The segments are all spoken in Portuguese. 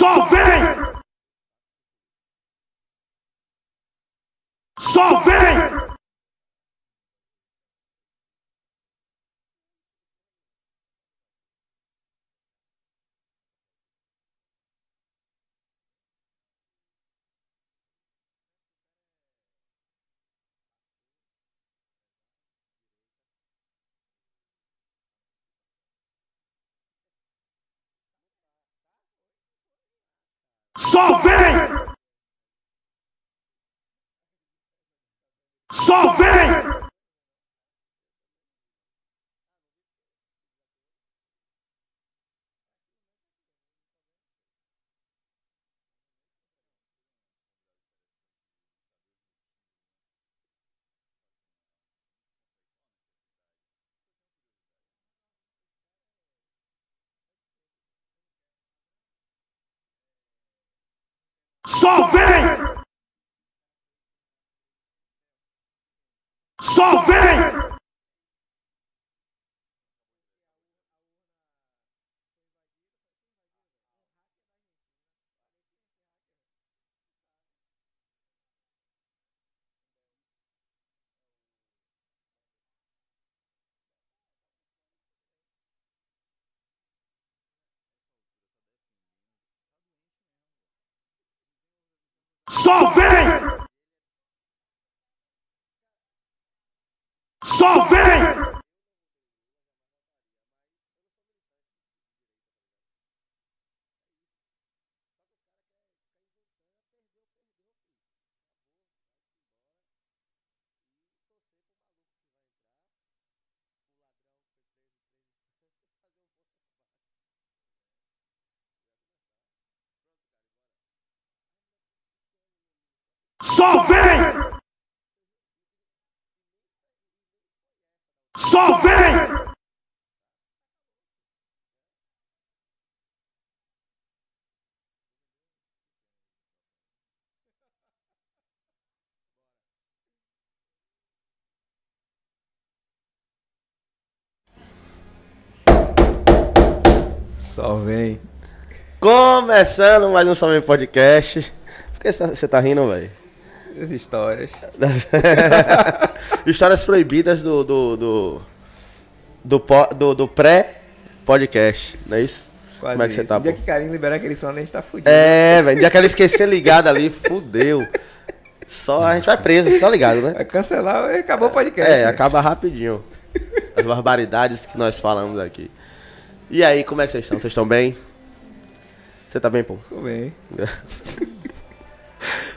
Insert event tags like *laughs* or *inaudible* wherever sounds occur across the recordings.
Só vem! Só vem! Só vem! Só vem! Só vem! Só vem! solve it. Só vem! Só vem! Só vem. Começando mais um Salve Podcast. Por que você tá, tá rindo, velho? As histórias. *laughs* Histórias proibidas do. do. do, do, do- do pré-podcast, não é isso? Quase Como é que você isso. tá, O dia pô? que Carinho liberar aquele som, a gente tá fudido. É, velho. Dia que ela esquecer ligada ali, fudeu. Só a gente vai preso, você tá ligado, né? Vai cancelar e acabou o podcast. É, né? acaba rapidinho. As barbaridades que nós falamos aqui. E aí, como é que vocês estão? Vocês estão bem? Você tá bem, pô? Tudo bem. *laughs*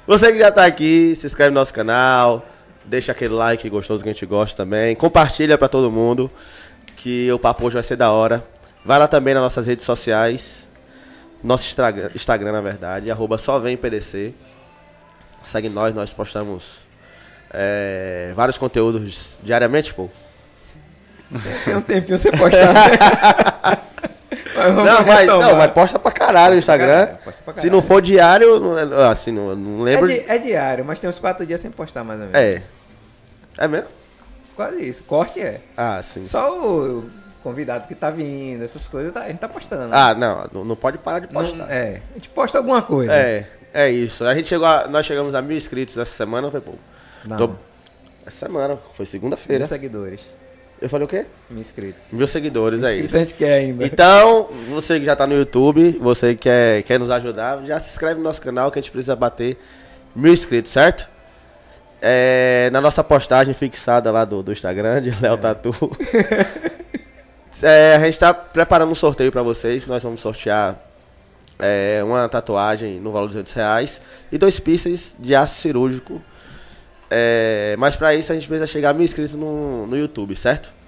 Você que já tá aqui, se inscreve no nosso canal, deixa aquele like gostoso que a gente gosta também, compartilha pra todo mundo, que o papo hoje vai ser da hora. Vai lá também nas nossas redes sociais, nosso Instagram, Instagram na verdade, arroba só vem PDC. Segue nós, nós postamos é, vários conteúdos diariamente, pô. *laughs* Tem um tempinho você postar. né? *laughs* Não, mas, não, mas posta pra caralho no Instagram. caralho, posta pra Se não for diário, não, assim, não, não é, lembro. di- é diário, mas tem uns quatro dias sem postar mais ou menos. É. É mesmo? Quase isso. Corte é. Ah, sim. Só o convidado que tá vindo, essas coisas, tá- a gente tá postando. Ah, não, não, não pode parar de Não- postar. é. A gente posta alguma coisa. É, é isso. A gente chegou a, nós chegamos a mil inscritos essa semana, foi pô. Não. Tô- essa semana, foi segunda-feira. Mil seguidores. Eu falei o quê? Mil inscritos. Mil seguidores, é Inscritos isso. a gente quer ainda. Então, você que já tá no YouTube, você que quer, quer nos ajudar, já se inscreve no nosso canal que a gente precisa bater mil inscritos, certo? É, na nossa postagem fixada lá do, do Instagram, de Léo Tatu. É, a gente tá preparando um sorteio pra vocês. Nós vamos sortear é, uma tatuagem no valor de 200 reais e dois pieces de aço cirúrgico. É, mas pra isso a gente precisa chegar a mil inscritos no, no YouTube, certo?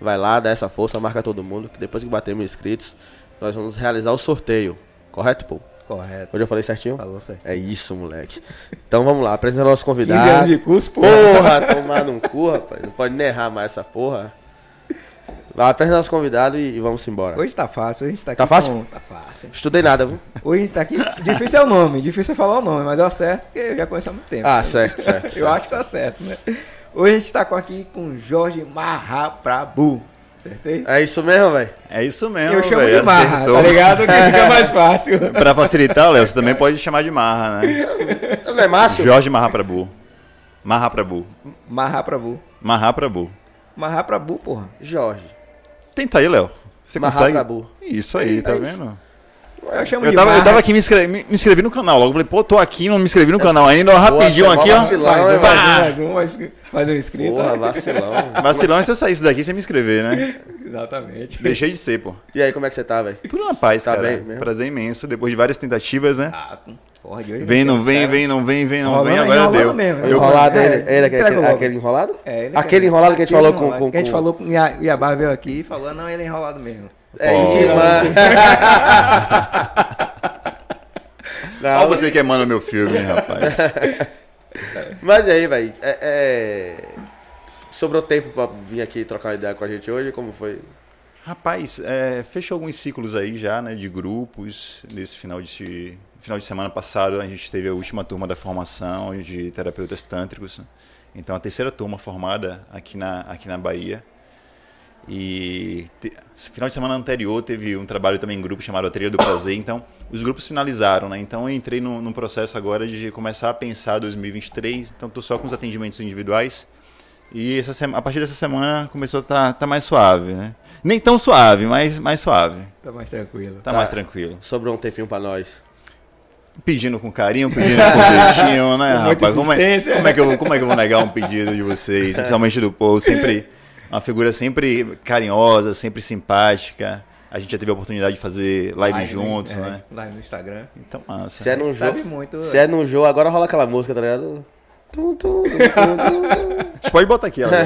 Vai lá, dá essa força, marca todo mundo, que depois que bater mil inscritos, nós vamos realizar o sorteio. Correto, pô? Correto. Hoje eu falei certinho? Falou certo. É isso, moleque. Então vamos lá, apresenta nosso 15 convidado. anos de curso, pô. Porra, tomar num cu, rapaz. Não pode nem errar mais essa porra. Vai, apresenta nosso convidado e, e vamos embora. Hoje tá fácil, hoje a gente tá aqui Tá fácil? com- Tá fácil. Estudei nada, viu? Hoje a gente tá aqui. Difícil é o nome, difícil é falar o nome, mas eu acerto porque eu já conheço há muito tempo. Ah, certo, certo. eu certo. acho que eu acerto, né? Hoje a gente tá com- aqui com Jorge Marraprabu. Acertei? É isso mesmo, velho? É isso mesmo, Eu chamo velho, de marra, acertou. tá ligado? Que fica mais *laughs* fácil. Pra facilitar, Léo, você também pode chamar de Marra, né? Não é Márcio? Jorge Marra Prabu. Marra Prabu. Marrar pra bu. Marra Prabu. Marrar pra bu, porra. Jorge. Tenta aí, Léo. Você Marra consegue? Prabu. Isso aí, tá É isso. Eu chamo Eu de tava, eu tava aqui me inscrevi, me me inscrevi no canal. Logo falei, pô, tô aqui, não me inscrevi no canal ainda. Rapidinho é mó aqui, ó. vacilão, Mais hein, um, mais um, mais um, mais, mais um inscrito. Porra, vacilão. *laughs* Vacilão é se eu saísse daqui sem me inscrever, né? *laughs* Exatamente. Deixei de ser, pô. E aí, como é que você tá, velho? Tudo na paz, Tá cara. bem mesmo? Prazer imenso. Depois de várias tentativas, né? Ah, porra, de hoje Vem, não vem, vem, não vem, vem, não vem. Agora deu. mesmo. Eu- enrolado, é, ele, ele, entrega aquele, logo. aquele enrolado? É, ele aquele enrolado que a gente falou com... Que a gente falou com o Ia- Iabá veio aqui e falou, não, ele é enrolado mesmo. É, mentira, mano. Olha você queimando meu filme, hein, rapaz. *laughs* Mas e aí, velho? É, é... Sobrou tempo pra vir aqui trocar ideia com a gente hoje? Como foi? Rapaz, é, fechou alguns ciclos aí já, né, de grupos. Nesse final de, final de semana passado, a gente teve a última turma da formação de terapeutas tântricos. Então, a terceira turma formada aqui na, aqui na Bahia. E te, final de semana anterior teve um trabalho também em grupo chamado A Trilha do Prazer. Então, os grupos finalizaram, né? Então, eu entrei num, num processo agora de começar a pensar 2023. Então, estou só com os atendimentos individuais. E essa sema- a partir dessa semana começou a estar tá, mais suave, né? Nem tão suave, mas mais suave. Tá mais tranquilo. Tá, Tá. mais tranquilo. Sobrou um tempinho pra nós. Pedindo com carinho, pedindo com jeitinho, né, *laughs* rapaz? Como é, como, é que eu, como é que eu vou negar um pedido de vocês? Principalmente do povo, sempre. Uma figura sempre carinhosa, sempre simpática. A gente já teve a oportunidade de fazer live, Live, juntos, é, né? Live no Instagram. Então, massa. Se é num jogo... muito. Se é num jogo, agora rola aquela música, tá ligado? Tum, tum, tum, tum, tum. A gente pode botar aqui, ó. *laughs*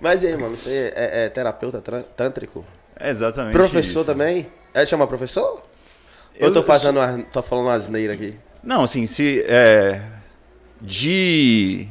Mas e aí, mano? Você é, é terapeuta tântrico? É exatamente. Professor isso. também? É chama professor? Ou eu Eu- tô eu fazendo uma, tô falando uma asneira aqui? Não, assim, se é, de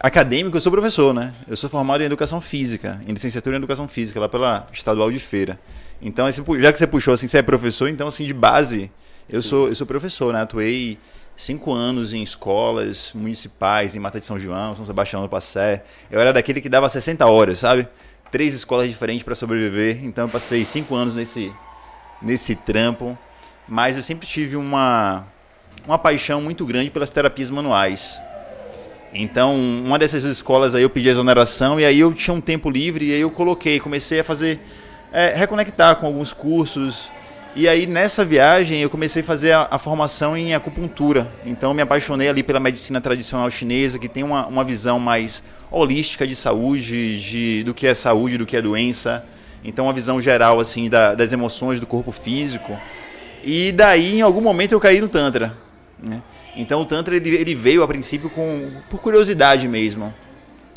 acadêmico eu sou professor, né? Eu sou formado em educação física, em licenciatura em educação física lá pela Estadual de Feira. Então, assim, já que você puxou assim, você é professor, então assim de base eu Sim. sou eu sou professor, né? Atuei cinco anos em escolas municipais, em Mata de São João, São Sebastião do Passé. Eu era daquele que dava 60 horas, sabe? Três escolas diferentes para sobreviver. Então, eu passei cinco anos nesse nesse trampo, mas eu sempre tive uma uma paixão muito grande pelas terapias manuais. Então, uma dessas escolas aí eu pedi exoneração e aí eu tinha um tempo livre e aí eu coloquei, comecei a fazer, é, reconectar com alguns cursos. E aí nessa viagem eu comecei a fazer a, a formação em acupuntura. Então eu me apaixonei ali pela medicina tradicional chinesa, que tem uma, uma visão mais holística de saúde, de, do que é saúde, do que é doença. Então uma visão geral assim da- das emoções do corpo físico. E daí, em algum momento, eu caí no Tantra. né? Então, o Tantra ele, ele veio a princípio com, por curiosidade mesmo.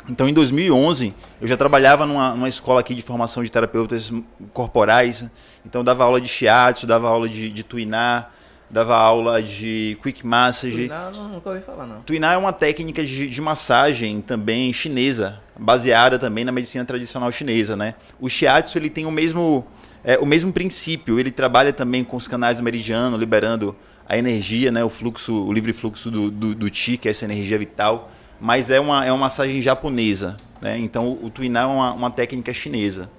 Então, em 2011, eu já trabalhava numa, numa escola aqui de formação de terapeutas corporais. Então, dava aula de shiatsu, dava aula de, de tuiná, dava aula de quick massage. Não, não, nunca ouvi falar, não. Tuiná é uma técnica de, de massagem também chinesa, baseada também na medicina tradicional chinesa, né? O shiatsu ele tem o mesmo é, o mesmo princípio, ele trabalha também com os canais do meridiano, liberando a energia, né? O fluxo, o livre fluxo do, do, do chi, que é essa energia vital, mas é uma, é uma massagem japonesa, né? Então o, o Tuiná é uma, uma técnica chinesa.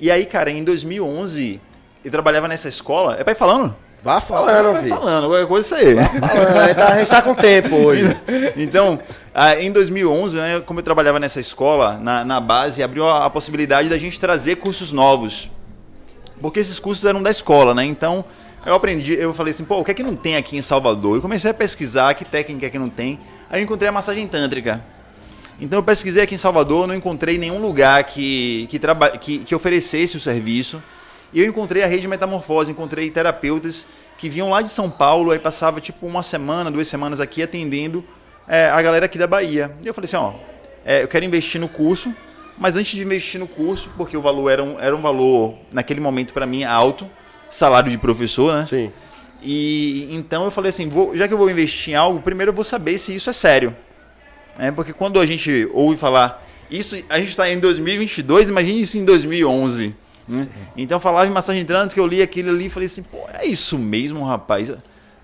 E aí, cara, em 2011 eu trabalhava nessa escola, é pra ir falando? Vá falando, Vai filho. falando, qualquer coisa é isso aí. Falando, a gente tá- a gente tá com tempo hoje. *laughs* Então, em 2011, né, como eu trabalhava nessa escola, na, na base, abriu a, a possibilidade da gente trazer cursos novos. Porque esses cursos eram da escola, né? Então, eu aprendi, eu falei assim, pô, o que é que não tem aqui em Salvador? Eu comecei a pesquisar que técnica é que não tem. Aí eu encontrei a massagem tântrica. Então eu pesquisei aqui em Salvador, não encontrei nenhum lugar que, que, traba, que, que oferecesse o serviço. E eu encontrei a rede Metamorfose, encontrei terapeutas que vinham lá de São Paulo, aí passava tipo uma semana, duas semanas aqui atendendo é, a galera aqui da Bahia. E eu falei assim, ó, é, eu quero investir no curso, mas antes de investir no curso, porque o valor era um, era um valor, naquele momento para mim, alto, salário de professor, né? Sim. E então eu falei assim, vou- já que eu vou investir em algo, primeiro eu vou saber se isso é sério. É, porque quando a gente ouve falar isso, a gente está em 2022, imagine isso em 2011. né? Então eu falava em massagem que eu li aquilo ali e falei assim, pô, é isso mesmo, rapaz? É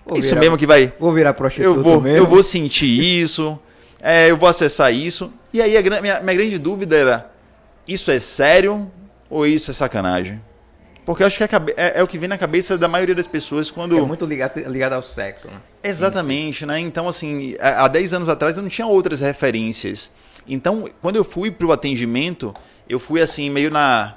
Vou isso virar- mesmo que vai. Vou virar prostituta Eu vou, mesmo. eu vou sentir isso, é, eu vou acessar isso. E aí a minha, minha grande dúvida era, isso é sério ou isso é sacanagem? Porque eu acho que é, é- é o que vem na cabeça da maioria das pessoas quando. É muito ligado, ligado ao sexo, né? Exatamente, né? Então, assim, há há 10 anos atrás eu não tinha outras referências. Então, quando eu fui pro atendimento, eu fui assim, meio na.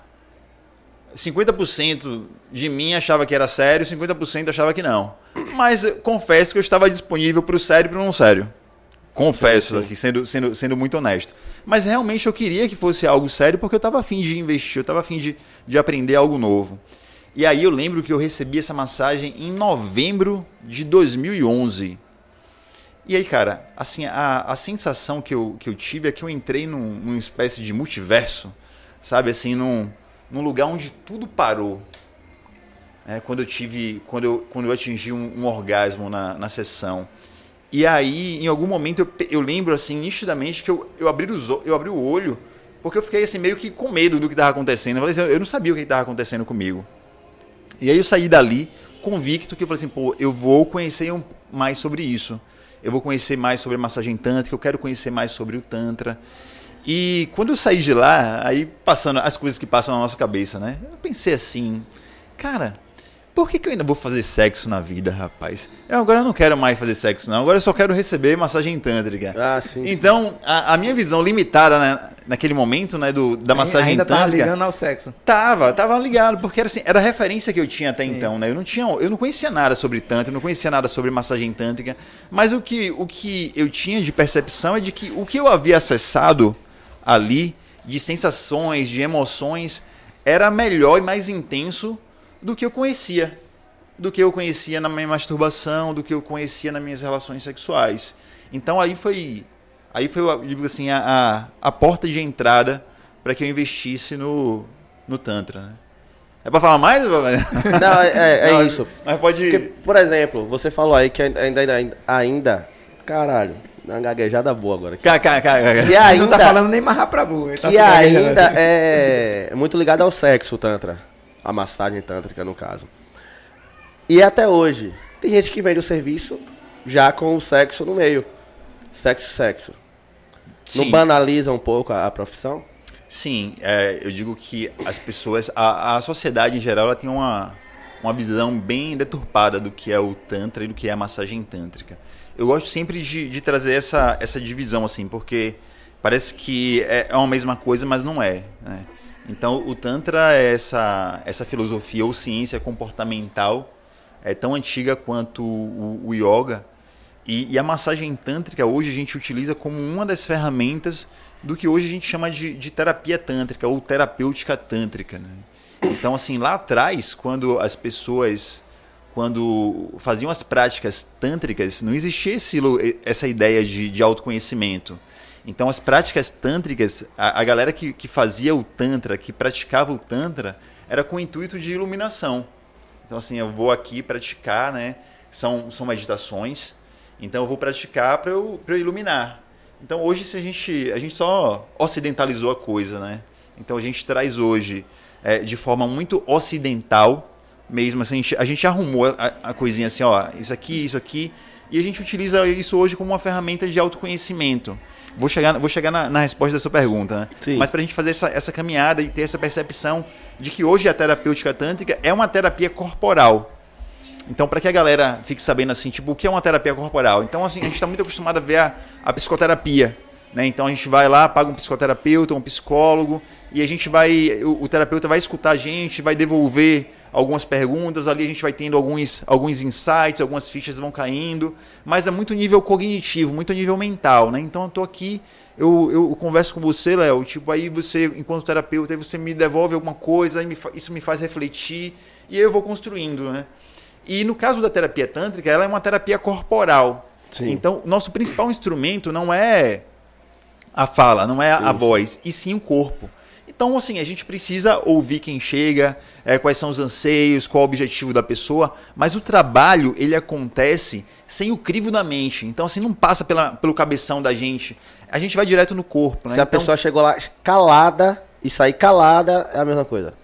50% de mim achava que era sério, 50% achava que não. Mas confesso que eu estava disponível pro sério e pro não sério. Confesso, aqui, sendo, sendo, sendo muito honesto. Mas realmente eu queria que fosse algo sério porque eu estava afim de investir, eu estava afim de, de aprender algo novo. E aí eu lembro que eu recebi essa massagem em novembro de 2011. E aí, cara, assim, a, a sensação que eu, que eu tive é que eu entrei num, numa espécie de multiverso, sabe? Assim, num, num lugar onde tudo parou. É, quando eu tive, quando eu, quando eu atingi um, um orgasmo na, na sessão. E aí, em algum momento, eu, eu lembro, assim, nitidamente, que eu, eu, abri os, eu abri o olho, porque eu fiquei, assim, meio que com medo do que estava acontecendo. Eu, falei assim, eu não sabia o que estava acontecendo comigo. E aí eu saí dali convicto que eu falei assim, pô, eu vou conhecer um- mais sobre isso. Eu vou conhecer mais sobre a massagem tântrica, eu quero conhecer mais sobre o tantra. E quando eu saí de lá, aí passando as coisas que passam na nossa cabeça, né? Eu pensei assim, cara, por que, que eu ainda vou fazer sexo na vida, rapaz? Eu agora não quero mais fazer sexo, não. Agora eu só quero receber massagem tântrica. Ah, sim. sim. Então, a, a minha visão limitada né, naquele momento, né, do, da massagem Ainda tava tântrica. ligando ao sexo. Tava, tava ligado, porque era, assim, era a referência que eu tinha até Sim. então, né? Eu não tinha, eu não conhecia nada sobre tantra, eu não conhecia nada sobre massagem tântrica, mas o que, o que eu tinha de percepção é de que o que eu havia acessado ali de sensações, de emoções, era melhor e mais intenso do que eu conhecia. Do que eu conhecia na minha masturbação, do que eu conhecia nas minhas relações sexuais. Então aí foi, aí foi, assim, a, a, a porta de entrada para que eu investisse no, no Tantra. Né? É para falar mais? Não, é, é- é *laughs* Não, isso. Mas pode. Porque, por exemplo, você falou aí que ainda, ainda, ainda caralho, uma gaguejada boa agora. aqui. Cá, cá, cá, cá. Que Ele não ainda, tá falando nem marrar pra burro. ele tá que ainda é muito ligado ao sexo, o tantra. A massagem tântrica, no caso. E até hoje, tem gente que vende o serviço já com o sexo no meio. Sexo, sexo. Não Sim. banaliza um pouco a, a profissão? Sim, é, eu digo que as pessoas, a, a sociedade em geral, ela tem uma, uma visão bem deturpada do que é o Tantra e do que é a massagem tântrica. Eu gosto sempre de, de trazer essa, essa divisão, assim, porque parece que é, é uma mesma coisa, mas não é. né? Então, o Tantra é essa, essa filosofia ou ciência comportamental, é tão antiga quanto o, o yoga, e, e a massagem tântrica hoje a gente utiliza como uma das ferramentas do que hoje a gente chama de, de terapia tântrica ou terapêutica tântrica. Né? Então, assim, lá atrás, quando as pessoas quando faziam as práticas tântricas, não existia esse essa ideia de, de autoconhecimento. Então, as práticas tântricas, a, a galera que, que fazia o Tantra, que praticava o Tantra, era com o intuito de iluminação. Então, assim, eu vou aqui praticar, né? São, são meditações. Então, eu vou praticar para eu, eu iluminar. Então, hoje, se a gente, a gente só ocidentalizou a coisa, né? Então, a gente traz hoje, é, de forma muito ocidental, mesmo assim, a gente, a gente arrumou a, a coisinha assim, ó, isso aqui, isso aqui, e a gente utiliza isso hoje como uma ferramenta de autoconhecimento. Vou chegar, vou chegar na, na resposta da sua pergunta, né? Sim. Mas para a gente fazer essa, essa caminhada e ter essa percepção de que hoje a terapêutica tântrica é uma terapia corporal. Então, para que a galera fique sabendo assim, tipo, o que é uma terapia corporal? Então, assim, a gente está muito acostumado a ver a, a psicoterapia. Né? Então a gente vai lá, paga um psicoterapeuta, um psicólogo, e a gente vai. O, o terapeuta vai escutar a gente, vai devolver algumas perguntas, ali a gente vai tendo alguns, alguns insights, algumas fichas vão caindo, mas é muito nível cognitivo, muito nível mental, né? Então eu tô aqui, eu, eu converso com você, Léo, tipo, aí você, enquanto terapeuta, aí você me devolve alguma coisa, aí me isso me faz refletir, e aí eu vou construindo, né? E no caso da terapia tântrica, ela é uma terapia corporal. Sim. Então, nosso principal instrumento não é a fala, não é a- a Sim, voz, e sim o corpo. Então, assim, a gente precisa ouvir quem chega, é, quais são os anseios, qual o objetivo da pessoa, mas o trabalho, ele acontece sem o crivo da mente. Então, assim, não passa pela, pelo cabeção da gente. A gente vai direto no corpo, né? Se a Então, pessoa chegou lá calada e sair calada, é a mesma coisa.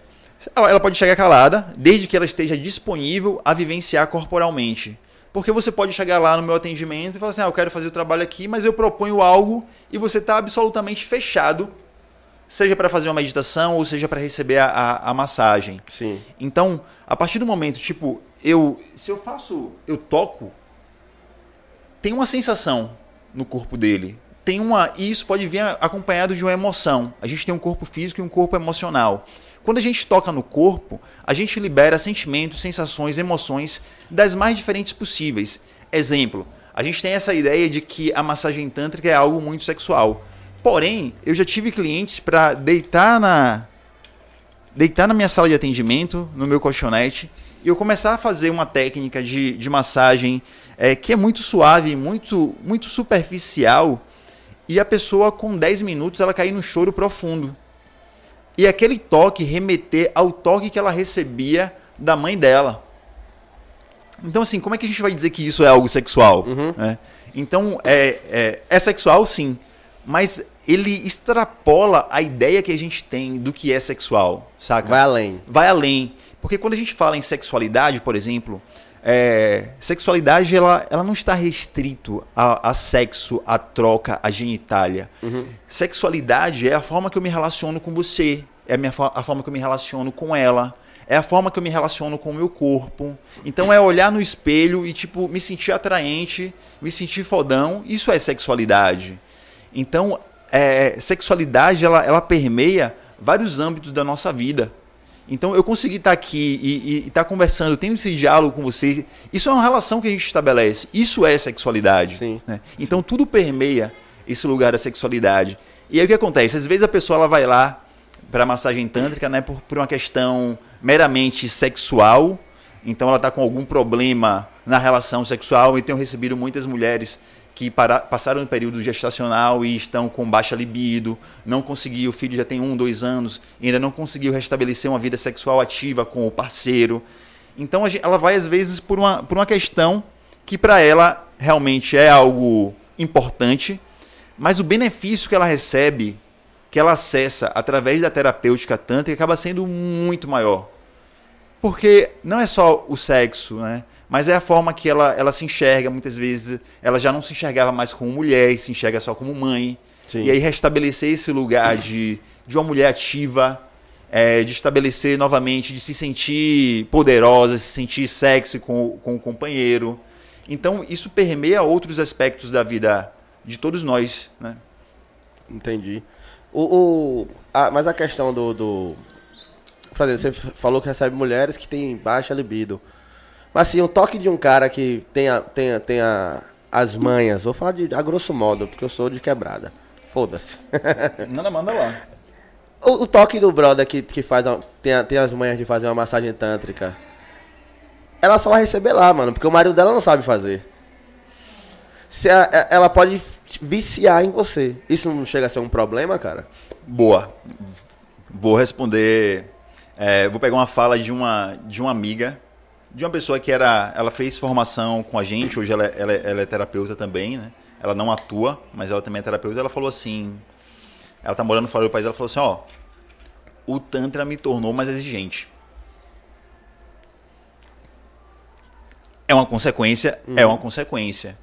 ela, ela pode chegar calada, desde que ela esteja disponível a vivenciar corporalmente. Porque você pode chegar lá no meu atendimento e falar assim: ah, eu quero fazer o trabalho aqui, mas eu proponho algo e você está absolutamente fechado seja para fazer uma meditação ou seja para receber a, a, a massagem. Sim. Então, a partir do momento, tipo, eu. Se eu faço. Eu toco. Tem uma sensação no corpo dele. Tem uma. E isso pode vir acompanhado de uma emoção. A gente tem um corpo físico e um corpo emocional. Quando a gente toca no corpo, a gente libera sentimentos, sensações, emoções das mais diferentes possíveis. Exemplo, a gente tem essa ideia de que a massagem tântrica é algo muito sexual. Porém, eu já tive clientes para deitar na deitar na minha sala de atendimento, no meu colchonete, e eu começar a fazer uma técnica de, de massagem é, que é muito suave, muito, muito superficial, e a pessoa com 10 minutos ela cair no choro profundo. E aquele toque remeter ao toque que ela recebia da mãe dela. Então, assim, como é que a gente vai dizer que isso é algo sexual? Uhum. né? Então, é, é, é sexual, sim, mas ele extrapola a ideia que a gente tem do que é sexual, saca? Vai além. vai além. Porque quando a gente fala em sexualidade, por exemplo, é, sexualidade ela, ela não está restrito a, a sexo, a troca, a genitália. Sexualidade é a forma que eu me relaciono com você, é a, minha, a forma que eu me relaciono com ela, é a forma que eu me relaciono com o meu corpo. Então é olhar no espelho e tipo me sentir atraente, me sentir fodão. Isso é sexualidade. Então é, sexualidade ela, ela permeia vários âmbitos da nossa vida. Então eu consegui estar aqui e estar conversando, tendo esse diálogo com você. Isso é uma relação que a gente estabelece. Isso é sexualidade. Sim. né? Então tudo permeia esse lugar da sexualidade. E aí o que acontece? Às vezes a pessoa ela vai lá para massagem tântrica, né, por, por uma questão meramente sexual. Então ela está com algum problema na relação sexual e tenho recebido muitas mulheres que para, passaram no período gestacional e estão com baixa libido, não conseguiu, o filho já tem um, dois anos, e ainda não conseguiu restabelecer uma vida sexual ativa com o parceiro. Então a gen- ela vai às vezes por uma, por uma questão que para ela realmente é algo importante, mas o benefício que ela recebe, que ela acessa através da terapêutica tântrica, acaba sendo muito maior. Porque não é só o sexo, né? Mas é a forma que ela, ela se enxerga. Muitas vezes ela já não se enxergava mais como mulher, e se enxerga só como mãe. Sim. E aí restabelecer esse lugar de, de uma mulher ativa, é, de estabelecer novamente, de se sentir poderosa, se sentir sexy com, com o companheiro. Então isso permeia outros aspectos da vida de todos nós, né? Entendi. O, o, a- mas a questão do. do por exemplo, você falou que recebe mulheres que têm baixa libido. Mas assim, o toque de um cara que tenha, tenha, tenha as manhas, vou falar de, a grosso modo, porque eu sou de quebrada. Foda-se. *laughs* Nada, manda lá. o, o toque do brother que, que faz tem, tem as manhas de fazer uma massagem tântrica. Ela só vai receber lá, mano, porque o marido dela não sabe fazer. Se a- ela pode viciar em você. Isso não chega a ser um problema, cara? Boa. Vou responder. é, vou pegar uma fala de uma, de uma amiga, de uma pessoa que era. Ela fez formação com a gente, hoje ela, é- ela, é- ela é terapeuta também, né? Ela não atua, mas ela também é terapeuta. Ela falou assim. Ela tá morando fora do país, ela falou assim, ó. O Tantra me tornou mais exigente. É uma consequência, é uma consequência.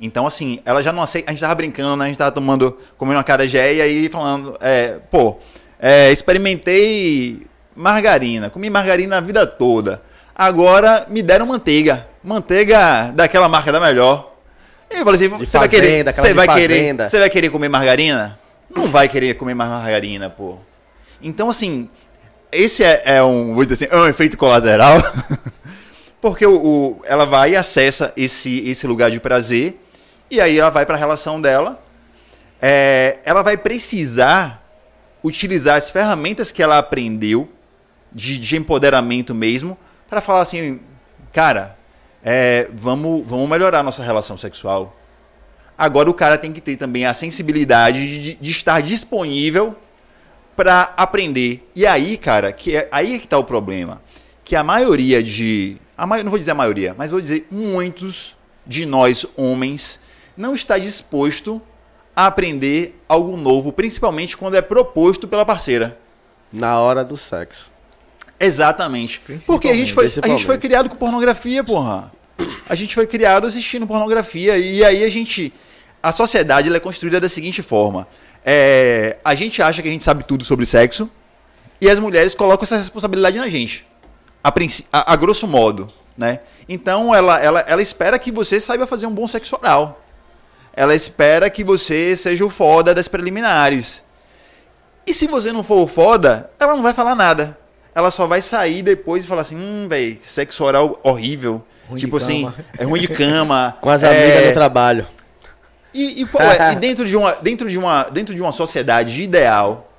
Então, assim, ela já não aceita. A gente tava brincando, né? A gente tava tomando, comendo uma carajé e aí falando, é, pô, é, experimentei margarina, comi margarina a vida toda. Agora me deram manteiga. Manteiga daquela marca da melhor. E eu falei assim, você vai querer. Você vai querer. Você vai querer comer margarina? Não vai querer comer mais margarina, pô. Então, assim, esse é, é um, vou dizer assim, é um efeito colateral. *laughs* Porque o, o- ela vai e acessa esse, esse lugar de prazer, e aí ela vai para a relação dela. É, ela vai precisar utilizar as ferramentas que ela aprendeu de, de empoderamento mesmo, para falar assim, cara, é, vamos, vamos melhorar nossa relação sexual. Agora o cara tem que ter também a sensibilidade de, de estar disponível para aprender. E aí, cara, que é, aí é que tá o problema. Que a maioria de. A mai, não vou dizer a maioria, mas vou dizer muitos de nós, homens, não está disposto a aprender algo novo, principalmente quando é proposto pela parceira. Na hora do sexo. Exatamente. Porque a gente, foi, a gente foi criado com pornografia, porra. A gente foi criado assistindo pornografia. E aí a gente. A sociedade ela é construída da seguinte forma: é, a gente acha que a gente sabe tudo sobre sexo e as mulheres colocam essa responsabilidade na gente. A, a- a grosso modo, né? Então ela, ela, ela espera que você saiba fazer um bom sexo oral. Ela espera que você seja o foda das preliminares. E se você não for o foda, ela não vai falar nada. Ela só vai sair depois e falar assim, hum, véi, sexo oral horrível. Ruim tipo assim, cama. é ruim de cama. *laughs* Com as é... amigas no trabalho. E, e qual é? E *laughs* dentro de uma, dentro de uma, dentro de uma sociedade ideal,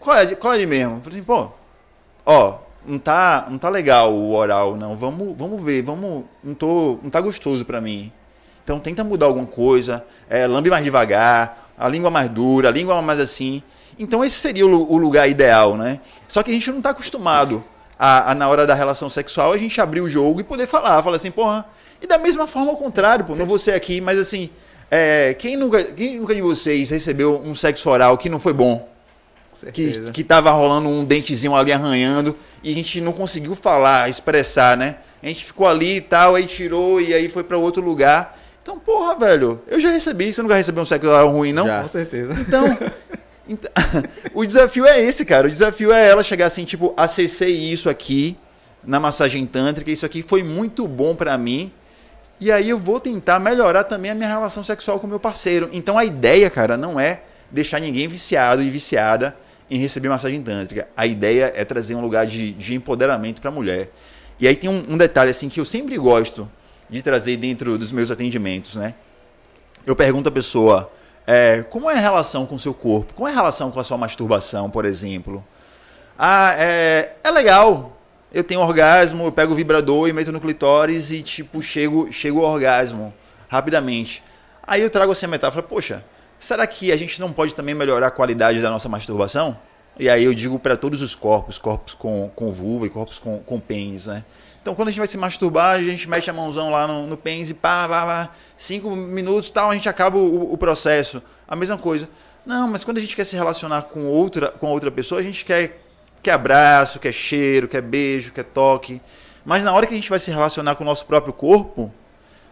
qual é, qual é de mesmo? Falei assim, pô, ó, não tá, não tá legal o oral, não. Vamos, vamos ver, vamos, não tô, não tá gostoso pra mim. Então tenta mudar alguma coisa, é, lambe mais devagar, a língua mais dura, a língua mais assim. Então esse seria o, o lugar ideal, né? Só que a gente não tá acostumado a, a, na hora da relação sexual, a gente abrir o jogo e poder falar, falar assim, porra. E da mesma forma ao contrário, pô, não vou ser aqui, mas assim, é, quem, nunca, quem nunca de vocês recebeu um sexo oral que não foi bom? que, que tava rolando um dentezinho ali arranhando e a gente não conseguiu falar, expressar, né? A gente ficou ali e tal, aí tirou e aí foi pra outro lugar. Então, porra, velho, eu já recebi. Você nunca recebeu um sexo oral ruim, não? Já. Com certeza. Então, *laughs* ent- *laughs* o desafio é esse, cara. O desafio é ela chegar assim, tipo, acessei isso aqui na massagem tântrica, isso aqui foi muito bom pra mim. E aí eu vou tentar melhorar também a minha relação sexual com o meu parceiro. Então a ideia, cara, não é deixar ninguém viciado e viciada em receber massagem tântrica. A ideia é trazer um lugar de, de empoderamento pra mulher. E aí tem um, um detalhe assim que eu sempre gosto de trazer dentro dos meus atendimentos, né? Eu pergunto à pessoa, é, como é a relação com o seu corpo? Como é a relação com a sua masturbação, por exemplo? Ah, é, é legal. Eu tenho orgasmo, eu pego o vibrador e meto no clitóris e, tipo, chego, chego ao orgasmo rapidamente. Aí eu trago assim a metáfora, poxa, será que a gente não pode também melhorar a qualidade da nossa masturbação? E aí eu digo para todos os corpos, corpos com, com vulva e corpos com, com pênis, né? Então quando a gente vai se masturbar, a gente mete a mãozão lá no, no pênis e pá, pá, pá, cinco minutos tal, a gente acaba o, o processo. A mesma coisa. Não, mas quando a gente quer se relacionar com outra, com outra pessoa, a gente quer, quer abraço, quer cheiro, quer beijo, quer toque. Mas na hora que a gente vai se relacionar com o nosso próprio corpo,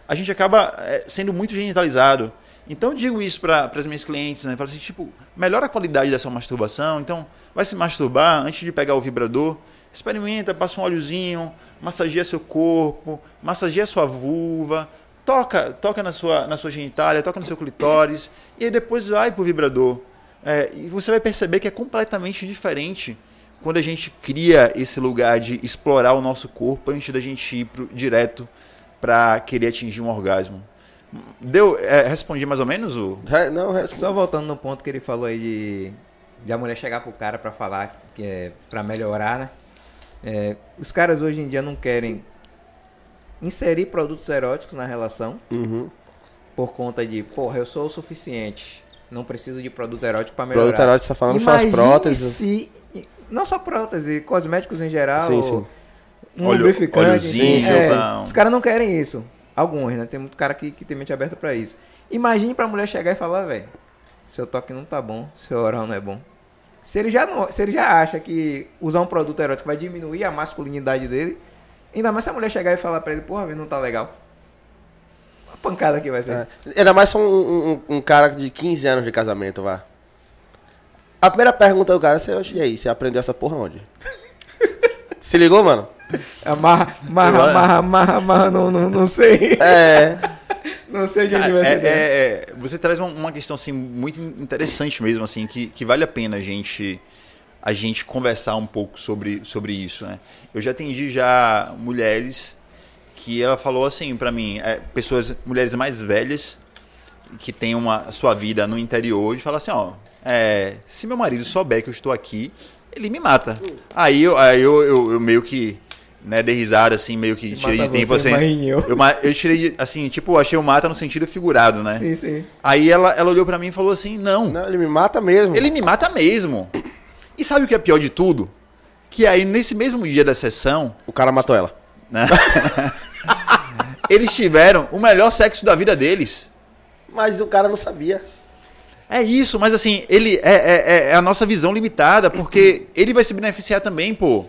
a gente acaba é, sendo muito genitalizado. Então eu digo isso para as minhas clientes, né? Falo assim, tipo, melhora a qualidade da sua masturbação. Então, vai se masturbar antes de pegar o vibrador, experimenta, passa um óleozinho, massageia seu corpo, massageia sua vulva, toca, toca na sua, na sua genitália, toca no seu clitóris, e aí depois vai pro vibrador. É, e você vai perceber que é completamente diferente quando a gente cria esse lugar de explorar o nosso corpo antes da gente ir pro, direto para querer atingir um orgasmo. Deu, é, respondi mais ou menos o. Não, Só voltando no ponto que ele falou aí de, de a mulher chegar pro cara pra falar que é para melhorar, né? É, os caras hoje em dia não querem inserir produtos eróticos na relação Uhum. por conta de, porra, eu sou o suficiente, não preciso de produto erótico pra melhorar. Produto erótico, você tá falando só as Imagine próteses. se- não só prótese, cosméticos em geral, Sim, sim. um Óleo- lubrificante, sim, é, os caras não querem isso. Alguns, né? Tem muito cara que, que tem mente aberta pra isso. Imagine pra mulher chegar e falar, velho, seu toque não tá bom, seu oral não é bom. Se ele, já não, se ele já acha que usar um produto erótico vai diminuir a masculinidade dele, ainda mais se a mulher chegar e falar pra ele, porra, não tá legal. Uma pancada que vai ser. É. Ainda mais se um, um, um cara de 15 anos de casamento, vá. A primeira pergunta do cara é: "Oxe, e aí, você aprendeu essa porra onde? *laughs* Se ligou, mano? Amarra, amarra, amarra, amarra, não, não, não sei. É. Não sei de onde É, vai ser. é, é, você traz uma, uma questão assim muito interessante mesmo, assim, que, que vale a pena a gente a gente conversar um pouco sobre, sobre isso, né? Eu já atendi já mulheres que ela falou assim pra mim, é, pessoas, mulheres mais velhas que têm uma sua vida no interior e fala assim, ó, é, se meu marido souber que eu estou aqui, ele me mata. Aí eu, aí eu, eu, eu meio que né, dei risada, assim, meio que Se tirei de tempo, você, assim. eu. Eu, eu tirei, de- assim, tipo, achei o mata no sentido figurado, né? Sim, sim. Aí ela, ela olhou pra mim e falou assim: não, Não, ele me mata mesmo. ele me mata mesmo. E sabe o que é pior de tudo? Que aí, nesse mesmo dia da sessão, O cara matou ela. né? *laughs* eles tiveram o melhor sexo da vida deles. Mas o cara não sabia. É isso, mas assim, ele é, é- é- é a nossa visão limitada, porque ele vai se beneficiar também, pô.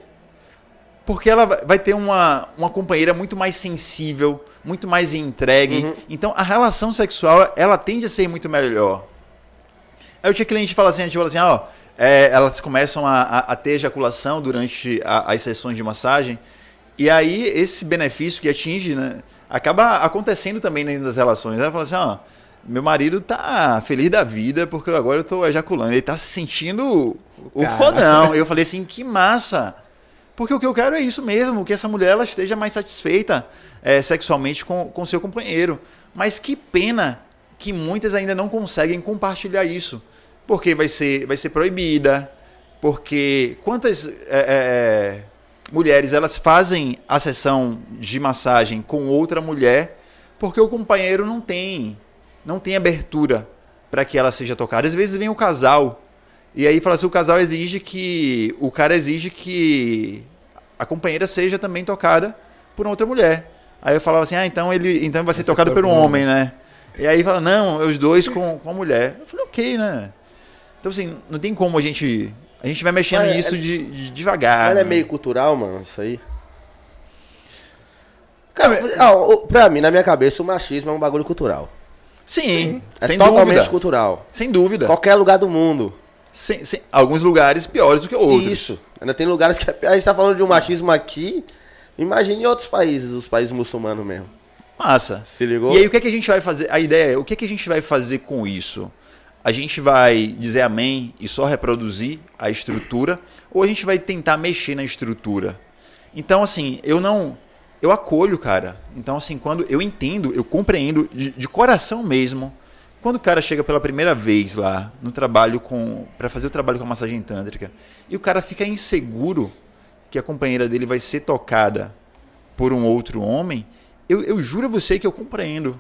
Porque ela vai- ter uma, uma companheira muito mais sensível, muito mais entregue. Então a relação sexual, ela tende a ser muito melhor. Aí eu tinha cliente que fala assim, a gente fala assim, ó, é, elas começam a, a- a ter ejaculação durante a- as sessões de massagem, e aí esse benefício que atinge, né, acaba acontecendo também dentro das relações. Ela fala assim, ó, meu marido tá feliz da vida porque agora eu tô ejaculando, ele tá se sentindo o cara. fodão. Eu falei assim, que massa! Porque o que eu quero é isso mesmo, que essa mulher ela esteja mais satisfeita é, sexualmente com, com seu companheiro. Mas que pena que muitas ainda não conseguem compartilhar isso. Porque vai ser, vai ser proibida. Porque quantas é, é, mulheres elas fazem a sessão de massagem com outra mulher porque o companheiro não tem, não tem abertura para que ela seja tocada. Às vezes vem o casal e aí fala assim, o casal exige que. O cara exige que a companheira seja também tocada por outra mulher. Aí eu falava assim, ah, então ele então vai ser tocado por por um homem, né? E aí fala, não, os dois com, com a mulher. Eu falei, ok, né? Então assim, não tem como a gente. A gente vai mexendo é- nisso de, de devagar. Mas é né? meio cultural, mano, isso aí. Cara, ah, pra mim, na minha cabeça, o machismo é um bagulho cultural. Sim, É sem totalmente dúvida. cultural. Sem dúvida. Qualquer lugar do mundo. Sem- sem- alguns lugares piores do que outros. Isso. Ainda tem lugares que a gente tá falando de um machismo aqui. Imagine em outros países, os países muçulmanos mesmo. Massa. Se ligou? E aí o que, é que a gente vai fazer? A ideia é, o que, é que a gente vai fazer com isso? A gente vai dizer amém e só reproduzir a estrutura? Ou a gente vai tentar mexer na estrutura? Então, assim, eu não. Eu acolho, cara. Então, assim, quando eu entendo, eu compreendo de, de coração mesmo. Quando o cara chega pela primeira vez lá no trabalho com. para fazer o trabalho com a massagem tântrica, e o cara fica inseguro que a companheira dele vai ser tocada por um outro homem, eu, eu juro a você que eu compreendo.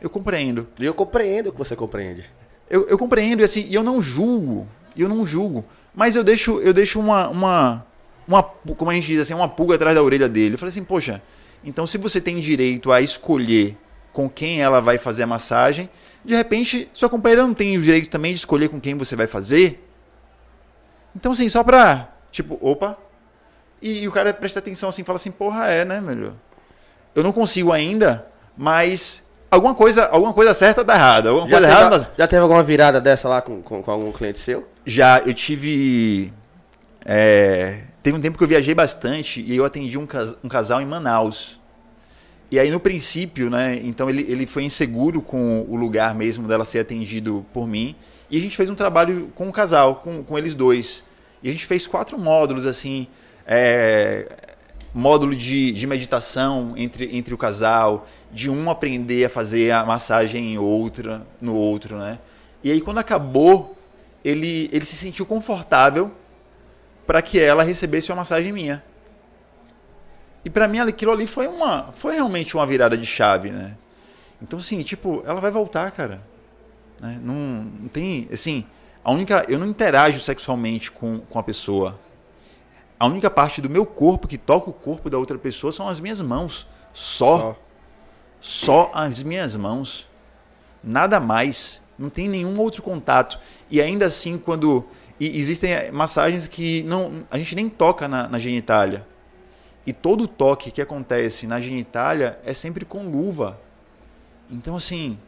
Eu compreendo. E eu compreendo o que você compreende. Eu, eu compreendo e assim, e eu não julgo. Eu não julgo. Mas eu deixo, eu deixo uma, uma, uma, como a gente diz assim, uma pulga atrás da orelha dele. Eu falei assim, poxa, então se você tem direito a escolher com quem ela vai fazer a massagem, de repente sua companheira não tem o direito também de escolher com quem você vai fazer. Então assim, só pra, tipo, opa. E, e o cara presta atenção assim, fala assim, porra, é, né, melhor. Eu não consigo ainda, mas alguma coisa, alguma coisa certa tá errada. Alguma Já coisa teve, errada. já teve alguma virada dessa lá com, com, com algum cliente seu? Já eu tive. é, teve um tempo que eu viajei bastante e eu atendi um, cas- um casal em Manaus. E aí, no princípio, né? Então ele, ele foi inseguro com o lugar mesmo dela ser atendido por mim. E a gente fez um trabalho com o casal, com, com eles dois. E a gente fez quatro módulos, assim. é, módulo de, de meditação entre, entre o casal, de um aprender a fazer a massagem em outra, no outro, né? E aí, quando acabou, ele, ele se sentiu confortável para que ela recebesse uma massagem minha. E para mim aquilo ali foi uma foi realmente uma virada de chave, né? Então assim, tipo, ela vai voltar, cara. Né? Não, não tem, assim, a única eu não interajo sexualmente com, com a pessoa. A única parte do meu corpo que toca o corpo da outra pessoa são as minhas mãos. Só. Só as minhas mãos. Nada mais. Não tem nenhum outro contato. E ainda assim, quando. E existem massagens que não, a gente nem toca na, na genitália. E todo toque que acontece na genitália é sempre com luva. Então, assim.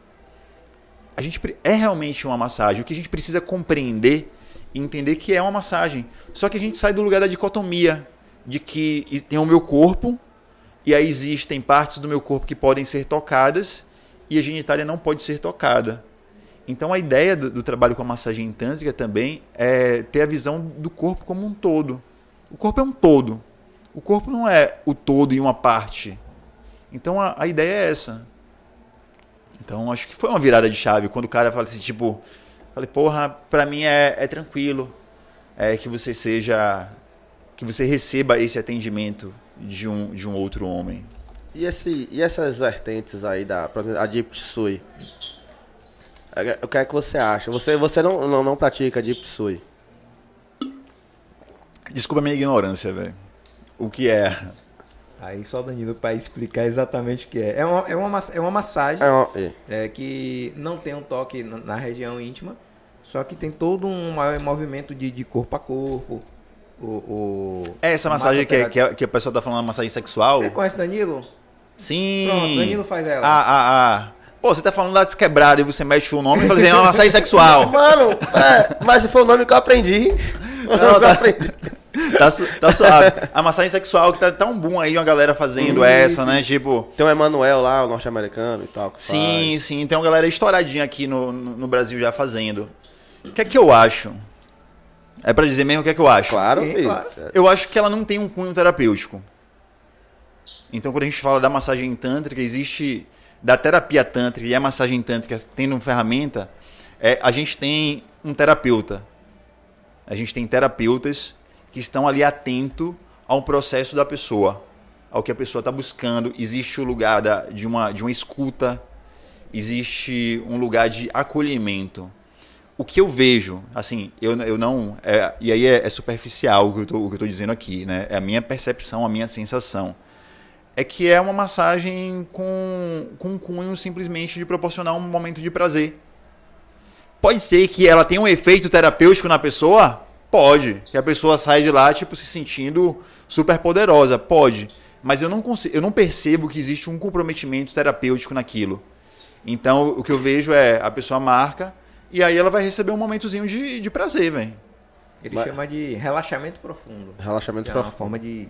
A gente é realmente uma massagem. O que a gente precisa compreender e entender que é uma massagem. Só que a gente sai do lugar da dicotomia de que tem o meu corpo e aí existem partes do meu corpo que podem ser tocadas e a genitália não pode ser tocada. Então a ideia do, do trabalho com a massagem tântrica também é ter a visão do corpo como um todo. O corpo é um todo. O corpo não é o todo em uma parte. Então a, a ideia é essa. Então acho que foi uma virada de chave quando o cara fala assim, tipo, falei, porra, pra mim é, é tranquilo é que você seja que você receba esse atendimento de um, de um outro homem. E, esse, e essas vertentes aí da, por exemplo, a Deep Tsui? O que é que você acha? Você, você não, não, não pratica Deep Tsui. Desculpa a minha ignorância, velho. O que é? Aí só o Danilo para explicar exatamente o que é. É uma, é uma, massa- é uma massagem É, uma- é. é, que não tem um toque na, na região íntima, só que tem todo um maior movimento de, de corpo a corpo. O, o- É essa massagem que, é- que, a- que a pessoa tá falando, uma massagem sexual? Você conhece Danilo? Sim. Pronto, Danilo faz ela. Ah, ah, ah. Pô, você tá falando das quebradas e você mete o nome e fala assim, é uma massagem sexual. *laughs* Mano, é, mas foi o nome que eu aprendi. O nome que eu aprendi. Tá, su- tá suave. A massagem sexual que tá tão boom aí, uma galera fazendo essa, né? Tipo. Tem o Emanuel lá, o norte-americano e tal. que Sim, faz. sim, tem uma galera estouradinha aqui no, no, no Brasil já fazendo. O que é que eu acho? É pra dizer mesmo o que é que eu acho? Claro, Sim, filho. claro. Eu acho que ela não tem um cunho terapêutico. Então, quando a gente fala da massagem tântrica, existe da terapia tântrica e a massagem tântrica tendo uma ferramenta, é, a gente tem um terapeuta. A gente tem terapeutas que estão ali atento ao processo da pessoa, ao que a pessoa está buscando. Existe o lugar da, de, uma, de uma escuta, existe um lugar de acolhimento. O que eu vejo, assim, eu, eu não. é, e aí é, é superficial o que, eu tô dizendo aqui, né? É a minha percepção, a minha sensação. É que é uma massagem com, com um cunho simplesmente de proporcionar um momento de prazer. Pode ser que ela tenha um efeito terapêutico na pessoa? Pode. Que a pessoa sai de lá, tipo, se sentindo super poderosa. Pode. Mas eu não, consigo, eu não percebo que existe um comprometimento terapêutico naquilo. Então, o que eu vejo é a pessoa marca e aí ela vai receber um momentozinho de, de prazer, velho. Ele Mas- chama de relaxamento profundo. Relaxamento Que é uma profundo. forma de,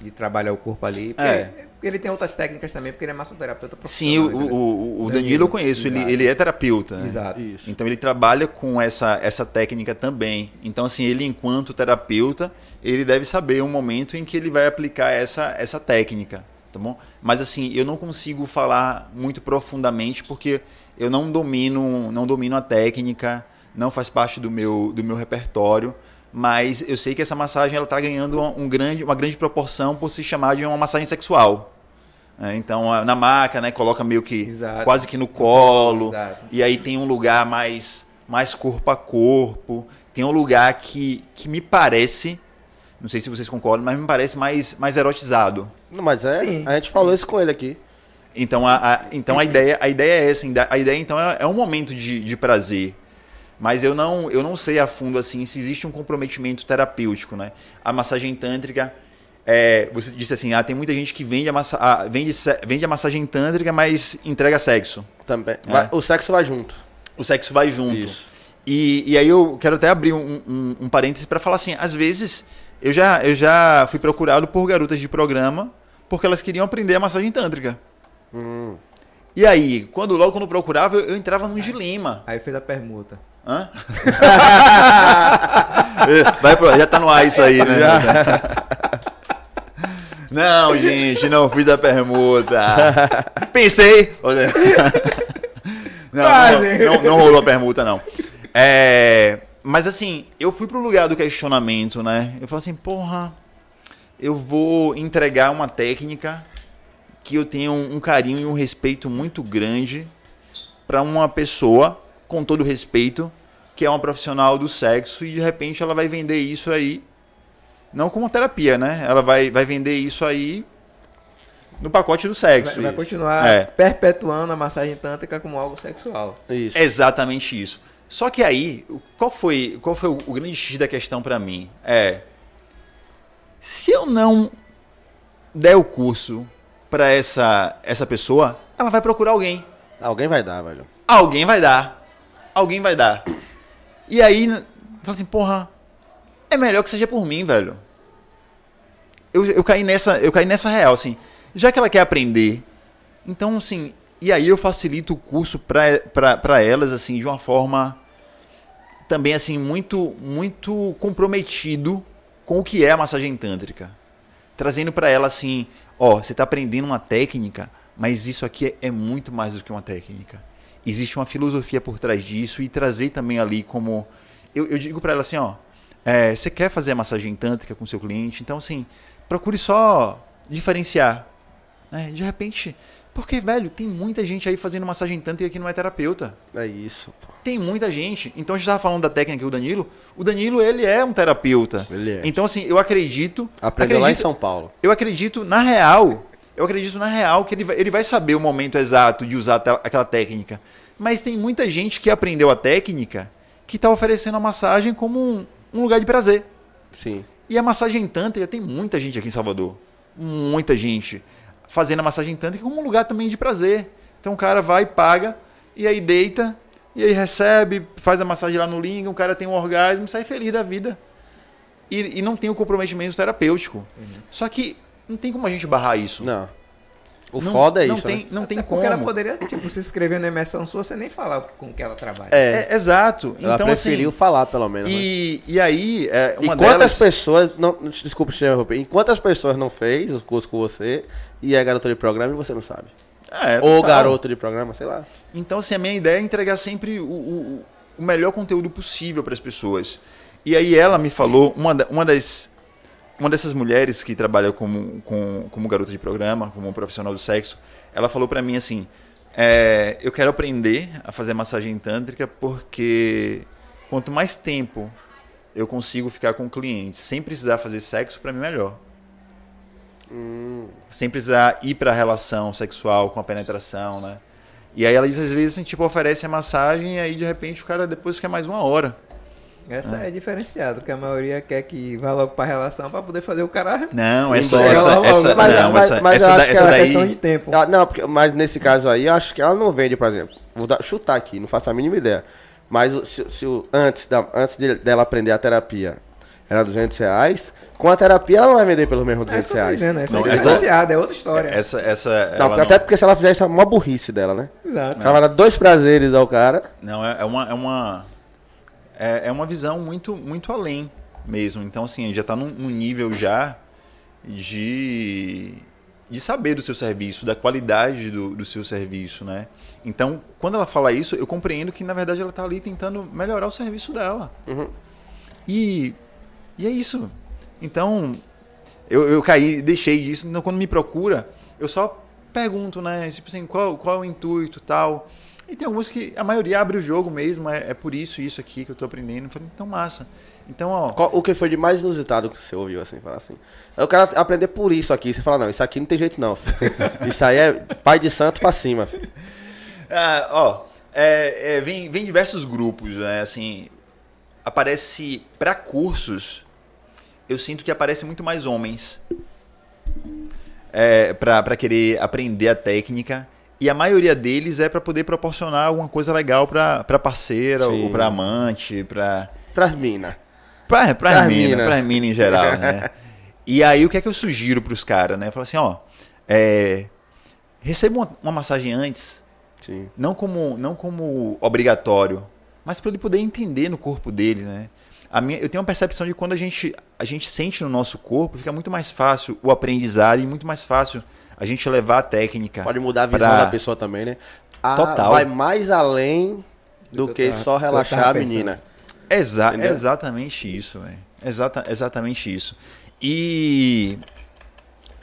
de trabalhar o corpo ali. Porque É. Ele tem outras técnicas também, porque ele é massoterapeuta Sim, o, profissional. o, o- o Danilo eu conheço, ele, ele é terapeuta. né? Exato. Isso. Então ele trabalha com essa, essa técnica também. Então, assim, ele, enquanto terapeuta, ele deve saber um momento em que ele vai aplicar essa, essa técnica. Tá bom? Mas assim, eu não consigo falar muito profundamente porque eu não domino, não domino a técnica, não faz parte do meu, do meu repertório. Mas eu sei que essa massagem ela está ganhando um, um grande, uma grande proporção por se chamar de uma massagem sexual. É, então, na maca, né, coloca meio que Exato. quase que no colo. Exato. E aí tem um lugar mais, mais corpo a corpo. Tem um lugar que, que me parece, não sei se vocês concordam, mas me parece mais, mais erotizado. Não, mas é, Sim. a gente falou isso com ele aqui. Então a, a- então a ideia a ideia é essa. A ideia então é, é um momento de, de prazer. Mas eu não, eu não sei a fundo assim se existe um comprometimento terapêutico, né? A massagem tântrica, é, você disse assim, ah, tem muita gente que vende a, massa, a- vende, vende a massagem tântrica, mas entrega sexo. Também. Vai- É. o sexo vai junto. O sexo vai junto. Isso. E, e aí eu quero até abrir um, um, um parêntese para falar assim, às vezes eu já, eu já fui procurado por garotas de programa porque elas queriam aprender a massagem tântrica. Hum. E aí, quando logo quando procurava, eu, eu entrava num dilema. Aí fez a permuta. Hã? *laughs* Vai pro, já tá no ar isso aí, né? *laughs* Não, gente, não fiz a permuta. Pensei. *laughs* Não, não, não, não rolou a permuta, não. É, mas assim, eu fui pro lugar do questionamento, né? Eu falei assim, porra, eu vou entregar uma técnica que eu tenho um carinho e um respeito muito grande para uma pessoa, com todo respeito, que é uma profissional do sexo e de repente ela vai vender isso aí, não como terapia, né? Ela vai, vai vender isso aí no pacote do sexo. Vai, vai continuar É. perpetuando a massagem tântrica como algo sexual. Isso. É exatamente isso. Só que aí, qual foi, qual foi o, grande X da questão pra mim? É. Se eu não der o curso pra essa, essa pessoa, ela vai procurar alguém. Alguém vai dar, velho. Alguém vai dar. Alguém vai dar. E aí, fala assim, porra, é melhor que seja por mim, velho. Eu, eu, caí nessa, eu caí nessa real, assim. Já que ela quer aprender, então, assim, e aí eu facilito o curso pra elas, assim, de uma forma também, assim, muito, muito comprometido com o que é a massagem tântrica. Trazendo pra ela, assim, ó, você tá aprendendo uma técnica, mas isso aqui é, é muito mais do que uma técnica. Existe uma filosofia por trás disso e trazer também ali como... Eu, eu digo pra ela assim, ó, é, você quer fazer a massagem tântrica com seu cliente, então, assim, procure só diferenciar. Né? De repente, porque, velho, tem muita gente aí fazendo massagem tântrica que não é terapeuta. É isso, pô. Tem muita gente. Então a gente estava falando da técnica do Danilo. O Danilo, ele é um terapeuta. Ele é. Então, assim, eu acredito. Aprendeu lá em acredito- São Paulo. Eu acredito, na real, eu acredito na real que ele vai, ele vai saber o momento exato de usar aquela técnica. Mas tem muita gente que aprendeu a técnica que está oferecendo a massagem como um, um lugar de prazer. Sim. E a massagem tântrica, tem muita gente aqui em Salvador. Muita gente fazendo a massagem tântrica como um lugar também de prazer. Então o cara vai, paga, e aí deita, e aí recebe, faz a massagem lá no Linga, o cara tem um orgasmo, sai feliz da vida. E, e não tem o comprometimento terapêutico. Só que não tem como a gente barrar isso. Não. O Não- foda é não isso, tem, né? Não tem Até como. porque ela poderia, tipo, se inscrever na imersão sua sem nem falar com que ela trabalha. É, É, exato. ela então, preferiu assim, falar, pelo menos. né? e, e aí, é, E uma quantas delas... pessoas. Não, desculpa te interromper. E quantas pessoas não fez o curso com você e é garota de programa e você não sabe? É, Ou garoto de programa, sei lá. Então, assim, a minha ideia é entregar sempre o, o, o melhor conteúdo possível para as pessoas. E aí ela me falou, uma, da- uma das uma dessas mulheres que trabalha como, com, como garota de programa, como profissional do sexo, ela falou para mim assim, é, eu quero aprender a fazer massagem tântrica porque quanto mais tempo eu consigo ficar com o cliente sem precisar fazer sexo, para mim melhor. Sem precisar ir para a relação sexual com a penetração, né? E aí ela diz, às vezes, assim, tipo, oferece a massagem e aí, de repente, o cara depois quer mais uma hora. Essa é diferenciada, porque a maioria quer que vá logo pra relação pra poder fazer o cara. *laughs* Não, essa, Embora. essa, Logo, essa, mas- não, mas- essa, mas essa, eu da- acho que essa ela É daí... questão de tempo. Ah, não, porque, mas nesse caso aí, eu acho que ela não vende, por exemplo. Vou dar- chutar aqui, não faço a mínima ideia. Mas se, se o- antes, da, antes de- dela aprender a terapia era 200 reais, com a terapia ela não vai vender pelo mesmo É 200 isso que eu tô reais. dizendo, essa Não, é essa- diferenciada, é outra história. Essa, essa, Não, ela até porque se ela fizer isso é uma burrice dela, né? Exato. Ela vai dar dois prazeres ao cara. Não, é, é uma, é uma é, é uma visão muito muito além mesmo. Então assim, já está num, num nível já de de saber do seu serviço, da qualidade do, do seu serviço, né? Então, quando ela fala isso, eu compreendo que na verdade ela está ali tentando melhorar o serviço dela. Uhum. E e é isso. Então, eu, eu caí, deixei disso. Então, quando me procura, eu só pergunto, né? Tipo assim, qual, qual é o intuito tal. E tem alguns que a maioria abre o jogo mesmo, é, é por isso, isso aqui que eu tô aprendendo. Eu falei, então massa. Então, ó, Qual- o que foi de mais inusitado que você ouviu, assim, falar assim? Eu quero aprender por isso aqui. Você fala, não, isso aqui não tem jeito não. filho. *laughs* Isso aí é pai de santo pra cima. Ah, ó, é, é, vem, vem diversos grupos, né? Assim, aparece para cursos, eu sinto que aparece muito mais homens é, para querer aprender a técnica. E a maioria deles é para poder proporcionar alguma coisa legal para parceira Sim. ou para amante, para Pras minas. Pra, pra Pras mina, mina. pra mina em geral, *laughs* né? e aí o que é que eu sugiro pros caras, né? Fala assim, ó, é, receba uma, uma massagem antes, Sim. não como, não como obrigatório, mas para ele poder entender no corpo dele, né? A minha, eu tenho uma percepção de quando a gente, a gente sente no nosso corpo, fica muito mais fácil o aprendizado e muito mais fácil a gente levar a técnica. Pode mudar a visão pra- da pessoa também, né? Ah, Total. Vai mais além do, que tava- só relaxar a menina. Exa Entendeu? exatamente isso, velho. Exata, exatamente isso. E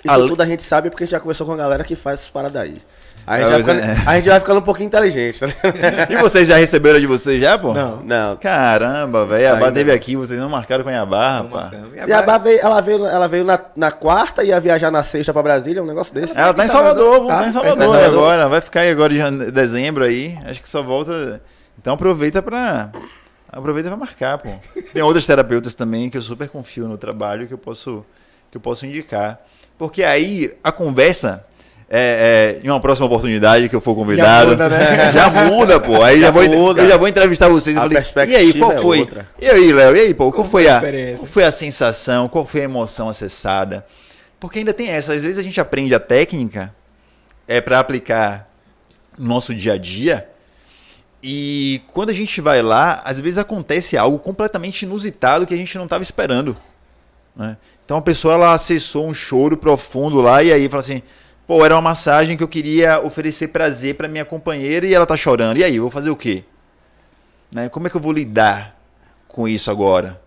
Isso Ale- tudo a gente sabe porque a gente já conversou com a galera que faz essas paradas aí. A gente, É, vai ficando, é. a gente vai ficando um pouquinho inteligente, tá ligado? *laughs* E vocês já receberam de vocês já, pô? Não. Não. Caramba, velho. A Ainda teve não. aqui, vocês não marcaram com a Iabá, Vamos rapaz. marcando. E a Bá veio, ela veio, ela veio na, na quarta e ia viajar na sexta pra Brasília, um negócio desse. Ela tá em Salvador, Salvador. tá Tá, em tá em Salvador, agora. Vai ficar aí agora em dezembro aí. Acho que só volta. Então aproveita pra. Aproveita pra marcar, pô. *laughs* Tem outras terapeutas também que eu super confio no trabalho que eu posso, que eu posso indicar. Porque aí a conversa. É, é, em uma próxima oportunidade que eu for convidado. muda, né? Já muda, pô. Aí já, Já vou, muda. eu já vou entrevistar vocês. A falei, e aí, qual é foi? outra. E aí, Léo? E aí, pô? Qual foi a qual foi a sensação? Qual foi a emoção acessada? Porque ainda tem essa. Às vezes a gente aprende a técnica é para aplicar no nosso dia a dia. E quando a gente vai lá, às vezes acontece algo completamente inusitado que a gente não estava esperando. né? Então a pessoa ela acessou um choro profundo lá e aí fala assim: pô, era uma massagem que eu queria oferecer prazer para minha companheira e ela tá chorando. E aí, eu vou fazer o quê? Né? Como é que eu vou lidar com isso agora?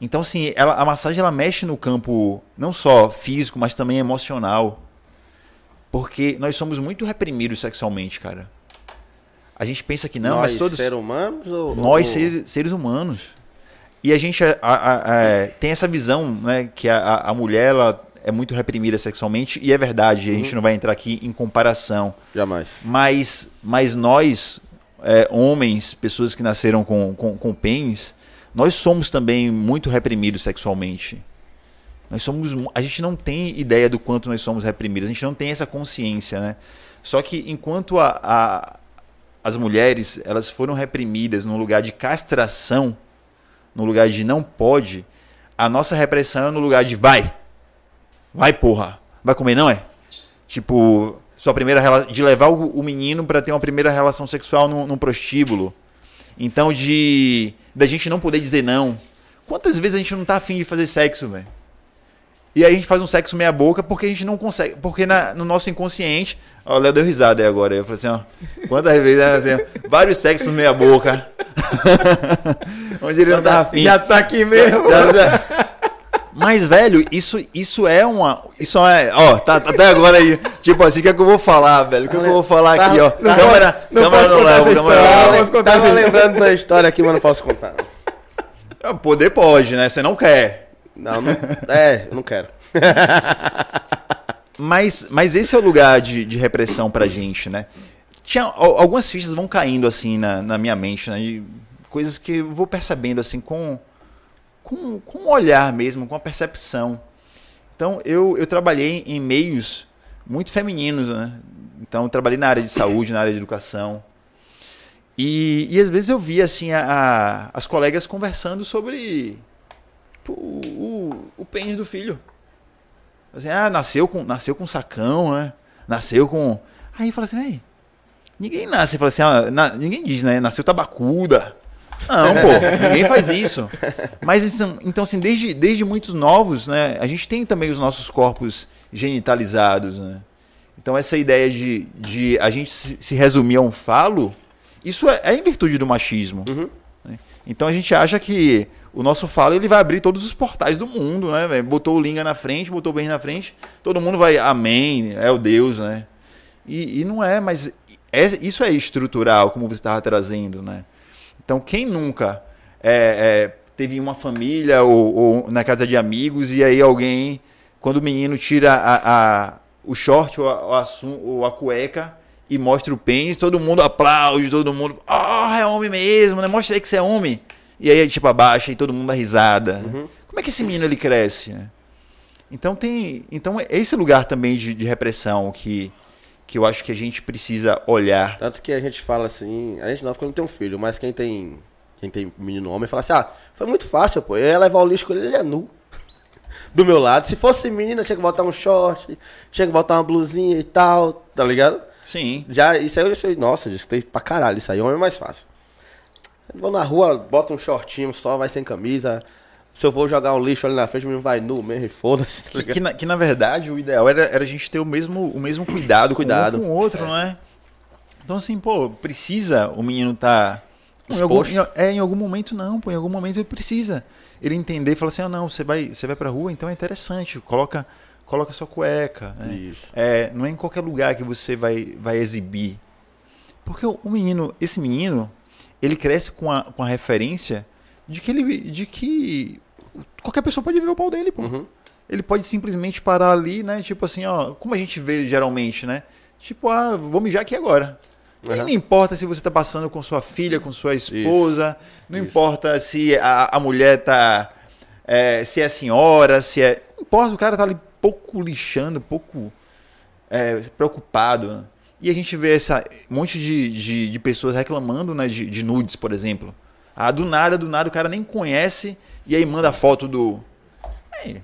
Então, assim, ela, a massagem ela mexe no campo não só físico, mas também emocional. Porque nós somos muito reprimidos sexualmente, cara. A gente pensa que não, Nós, mas todos. seres humanos ou... Nós, seres, seres humanos. E a gente a- a- a- tem essa visão, né, que a mulher ela é muito reprimida sexualmente, e é verdade, a gente não vai entrar aqui em comparação. Jamais. Mas, mas nós, é, homens, pessoas que nasceram com, com, com pênis, nós somos também muito reprimidos sexualmente. Nós somos, a gente não tem ideia do quanto nós somos reprimidos, a gente não tem essa consciência, né? Só que enquanto a, a- as mulheres elas foram reprimidas num lugar de castração, no lugar de não pode, a nossa repressão é no lugar de vai, vai porra, vai comer não é? Tipo, sua primeira rela- de levar o, o menino pra ter uma primeira relação sexual num, num prostíbulo. Então de da gente não poder dizer não. Quantas vezes a gente não tá afim de fazer sexo, velho? E aí a gente faz um sexo meia boca porque a gente não consegue. Porque na- no nosso inconsciente. Ó, o Léo deu risada aí agora. Eu falei assim, ó. Quantas vezes, né, assim, ó, vários sexos meia boca. *laughs* Onde ele não tava afim. Já tá aqui mesmo. Já- já- Mas, velho, isso, isso é uma. Isso é. Ó, tá, tá até agora aí. Tipo assim, o que é que eu vou falar, velho? O que, é que eu vou falar aqui, ó? Não câmera, posso- não câmera contar Léo, essa câmera. Não posso contar Tava lembrando da história aqui, mas não posso contar. Ah, Poder pode, né? Você não quer. Não, não é, eu não quero. *laughs* Mas, mas esse é o lugar de, de repressão pra gente, né? Tinha, al- algumas fichas vão caindo assim na, na minha mente, né? De coisas que eu vou percebendo assim com, com, com um olhar mesmo, com a percepção. Então eu, eu trabalhei em meios muito femininos, né? Então trabalhei na área de saúde, na área de educação. E, e às vezes eu via assim a, a- as colegas conversando sobre o, o, o pênis do filho. Assim, ah, nasceu com, nasceu com sacão, né? Nasceu com. Aí fala assim, véi, ninguém nasce, fala assim, ah, na- ninguém diz, né? Nasceu tabacuda. Não, pô, ninguém faz isso. Mas então, então, assim, desde, desde muitos novos, né? A gente tem também os nossos corpos genitalizados, né? Então essa ideia de, de a gente se, resumir a um falo, isso é, é em virtude do machismo. né? Então a gente acha que o nosso falo ele vai abrir todos os portais do mundo, né? velho? Botou o Linga na frente, botou o bem na frente, todo mundo vai, amém, é o Deus, né? E, e não é, mas é- isso é estrutural, como você estava trazendo, né? Então quem nunca é, é, teve uma família ou, ou na casa de amigos e aí alguém, quando o menino tira a, a- o short ou a, ou a cueca e mostra o pênis, todo mundo aplaude, todo mundo, ah, é homem mesmo, né? Mostra aí que você é homem. E aí, tipo, abaixa e todo mundo dá risada. Como é que esse menino ele cresce? né? Então tem, então é esse lugar também de, de repressão que que eu acho que a gente precisa olhar. Tanto que a gente fala assim, a gente não, porque eu não tenho filho, mas quem tem quem tem menino homem fala assim, ah, foi muito fácil, pô. Eu ia levar o lixo com ele, ele é nu. *laughs* Do meu lado. Se fosse menina, tinha que botar um short, tinha que botar uma blusinha e tal, tá ligado? Sim. Já, isso aí eu sei, nossa, eu escutei pra caralho, isso aí homem é mais fácil. Eu vou na rua, bota um shortinho só, vai sem camisa. Se eu vou jogar um lixo ali na frente, o menino vai nu mesmo e foda-se, tá Que, ligado? que, na, que, na verdade o ideal era, era a gente ter o mesmo, o mesmo cuidado, Cuidado. com um com o outro, não é? Então assim, pô, precisa o menino tá em algum, Exposto. em, é, em algum momento não, pô, em algum momento ele precisa. Ele entender e falar assim, ah, não, você vai, você vai pra rua, então é interessante, coloca, coloca sua cueca. né? Isso. É, não é em qualquer lugar que você vai, vai exibir. Porque o, o menino, esse menino, ele cresce com a, com a referência de que ele. de que qualquer pessoa pode ver o pau dele, pô. Uhum. Ele pode simplesmente parar ali, né? Tipo assim, ó, como a gente vê geralmente, né? Tipo, ah, vou mijar aqui agora. E Uhum. não importa se você tá passando com sua filha, com sua esposa, não Isso. importa se a, a mulher tá. é, se é senhora, se é. Não importa, o cara tá ali pouco lixando, pouco é, preocupado. né? E a gente vê essa um monte de, de, de pessoas reclamando né, de, de nudes, por exemplo. Ah, do nada, do nada, o cara nem conhece e aí manda a foto do. Ei,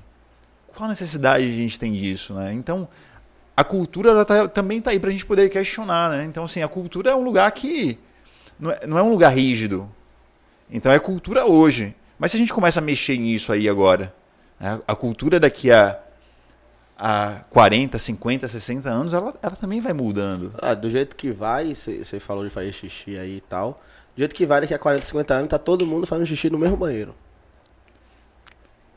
qual a necessidade a gente tem disso, né? Então, a cultura ela tá- também tá aí pra gente poder questionar, né? Então, assim, a cultura é um lugar que não é, não é um lugar rígido. Então, é cultura hoje. Mas se a gente começa a mexer nisso aí agora, né? a cultura daqui a, a 40, 50, 60 anos, ela, ela também vai mudando. Ah, do jeito que vai, você falou de fazer xixi aí e tal. Do jeito que vai, daqui a 40, 50 anos, tá todo mundo fazendo xixi no mesmo banheiro.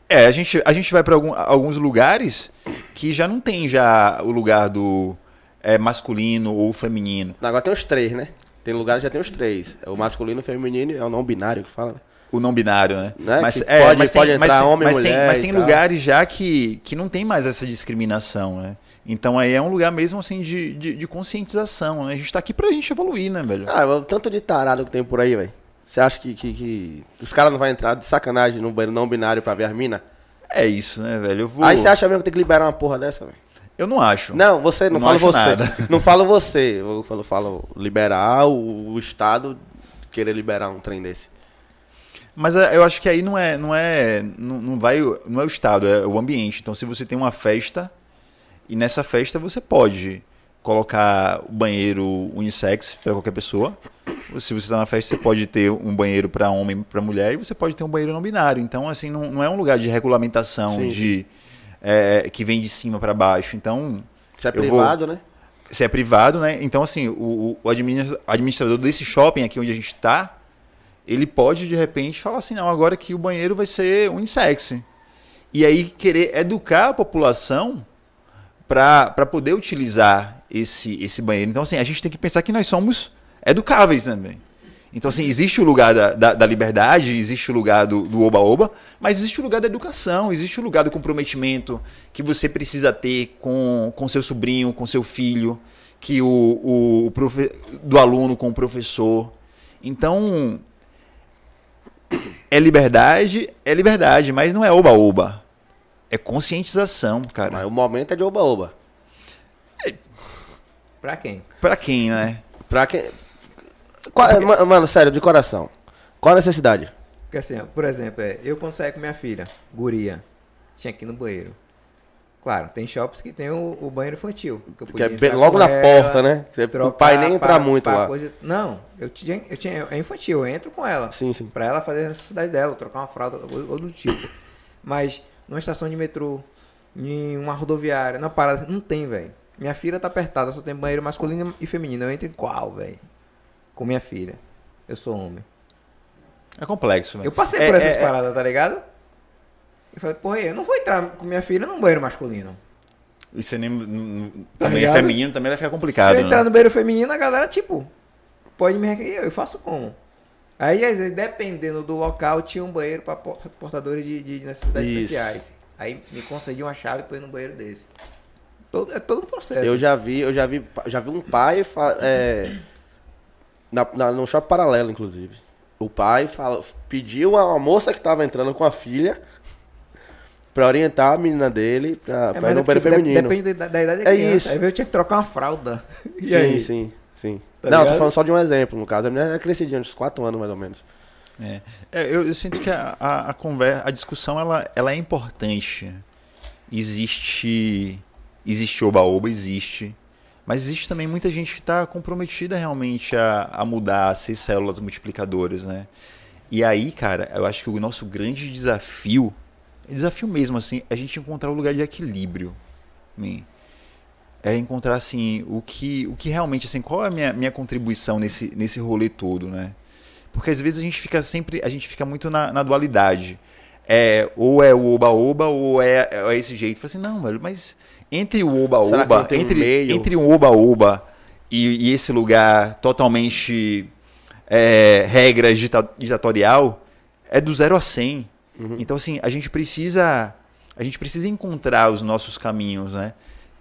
É, a gente, a gente vai para alguns lugares que já não tem já o lugar do é, masculino ou feminino. Agora tem os três, né? Tem lugares que já tem os três. É o masculino, o feminino e é o não binário que fala, né? O não binário, né? Né? Mas, Que pode- pode tem, mas, entrar tem- homem, mas tem, mulher mas e tem lugares já que, que não tem mais essa discriminação, né? Então aí é um lugar mesmo assim de, de, de conscientização, né? A gente tá aqui pra gente evoluir, né, velho? Ah, o tanto de tarado que tem por aí, velho. Você acha que, que, que os caras não vão entrar de sacanagem no banheiro não binário pra ver as minas? É isso, né, velho? Eu vou. Aí você acha mesmo que tem que liberar uma porra dessa, velho? Eu não acho. Não, você, não, Não falo acho você. nada. *laughs* Não falo você. Eu falo, falo liberar o, o Estado querer liberar um trem desse. Mas é, eu acho que aí não é, não é, não, não vai, não é o estado, é o ambiente. Então, se você tem uma festa e nessa festa você pode colocar o banheiro unissex para qualquer pessoa. Se você está na festa, você pode ter um banheiro para homem e para mulher e você pode ter um banheiro não binário. Então, assim, não, não é um lugar de regulamentação Sim, de é, que vem de cima para baixo. Então, Isso é Eu vou- privado, né? se é privado, né? Então, assim, o, o adminis- administrador desse shopping aqui onde a gente tá, ele pode, de repente, falar assim, não, agora que o banheiro vai ser unissex. E aí querer educar a população para poder utilizar esse, esse banheiro. Então, assim, a gente tem que pensar que nós somos educáveis também. Então, assim, existe o lugar da, da, da liberdade, existe o lugar do oba-oba, mas existe o lugar da educação, existe o lugar do comprometimento que você precisa ter com, com seu sobrinho, com seu filho, que o, o profe- do aluno com o professor. Então, é liberdade, é liberdade, mas não é oba-oba. É conscientização, cara. Mas o momento é de oba-oba. Pra quem? Pra quem, né? Pra quem. Qual- é, ma- mano, sério, de coração. Qual a necessidade? Porque assim, ó, por exemplo, é, eu quando saí com minha filha, guria, tinha aqui no banheiro. Claro, tem shops que tem o, o banheiro infantil. Que, eu Que é bem- logo na ela, porta, né? Você- o trocar pai nem entra muito lá. coisa- Não, eu tinha, eu tinha. É infantil, eu entro com ela. Sim, sim. Pra ela fazer a necessidade dela, trocar uma fralda ou do tipo. Mas numa estação de metrô, em uma rodoviária, na parada, não tem, velho. Minha filha tá apertada, só tem banheiro masculino e feminino. Eu entro em qual, velho? Com minha filha. Eu sou homem. É complexo, né? Eu passei É- por essas é- paradas, tá ligado? Eu falei, porra, eu não vou entrar com minha filha num banheiro masculino. E você nem, Tá também ligado? feminino também vai ficar complicado. Se eu entrar né? no banheiro feminino, a galera, tipo, pode me eu faço como? Aí, às vezes, dependendo do local, tinha um banheiro para portadores de, de necessidades Isso. especiais. Aí me concediam uma chave pra ir no banheiro desse. Todo, é todo um processo. Eu já vi, eu já vi, já vi um pai é, na, na, no shopping paralelo, inclusive. O pai fala, pediu a, moça que tava entrando com a filha pra orientar a menina dele pra, É, pra ir no é, banheiro feminino. Depende da, da idade da É criança. isso. Aí eu tinha que trocar uma fralda. *laughs* E sim, aí? sim, sim. Tá Não, tô falando só de um exemplo, no caso. A menina era crescidinha, uns 4 anos mais ou menos. É. É, eu, eu sinto que a, a, a conversa, a discussão, ela, ela é importante. Existe. Existe oba-oba, existe. Mas existe também muita gente que está comprometida realmente a, a mudar, a ser células multiplicadoras, né? E aí, cara, eu acho que o nosso grande desafio, desafio mesmo, assim, é a gente encontrar o lugar de equilíbrio. man. É encontrar, assim, o que, o que realmente, assim, qual é a minha, minha contribuição nesse, nesse rolê todo, né? Porque às vezes a gente fica sempre, a gente fica muito na, na dualidade. É, ou é o oba-oba, ou é, é esse jeito. Fala assim, não, velho, mas entre o tem um entre, meio? entre o oba-oba e, e esse lugar totalmente é, regra dita- ditatorial, é do zero a 100. Uhum. Então, assim, a gente precisa a gente precisa encontrar os nossos caminhos, né?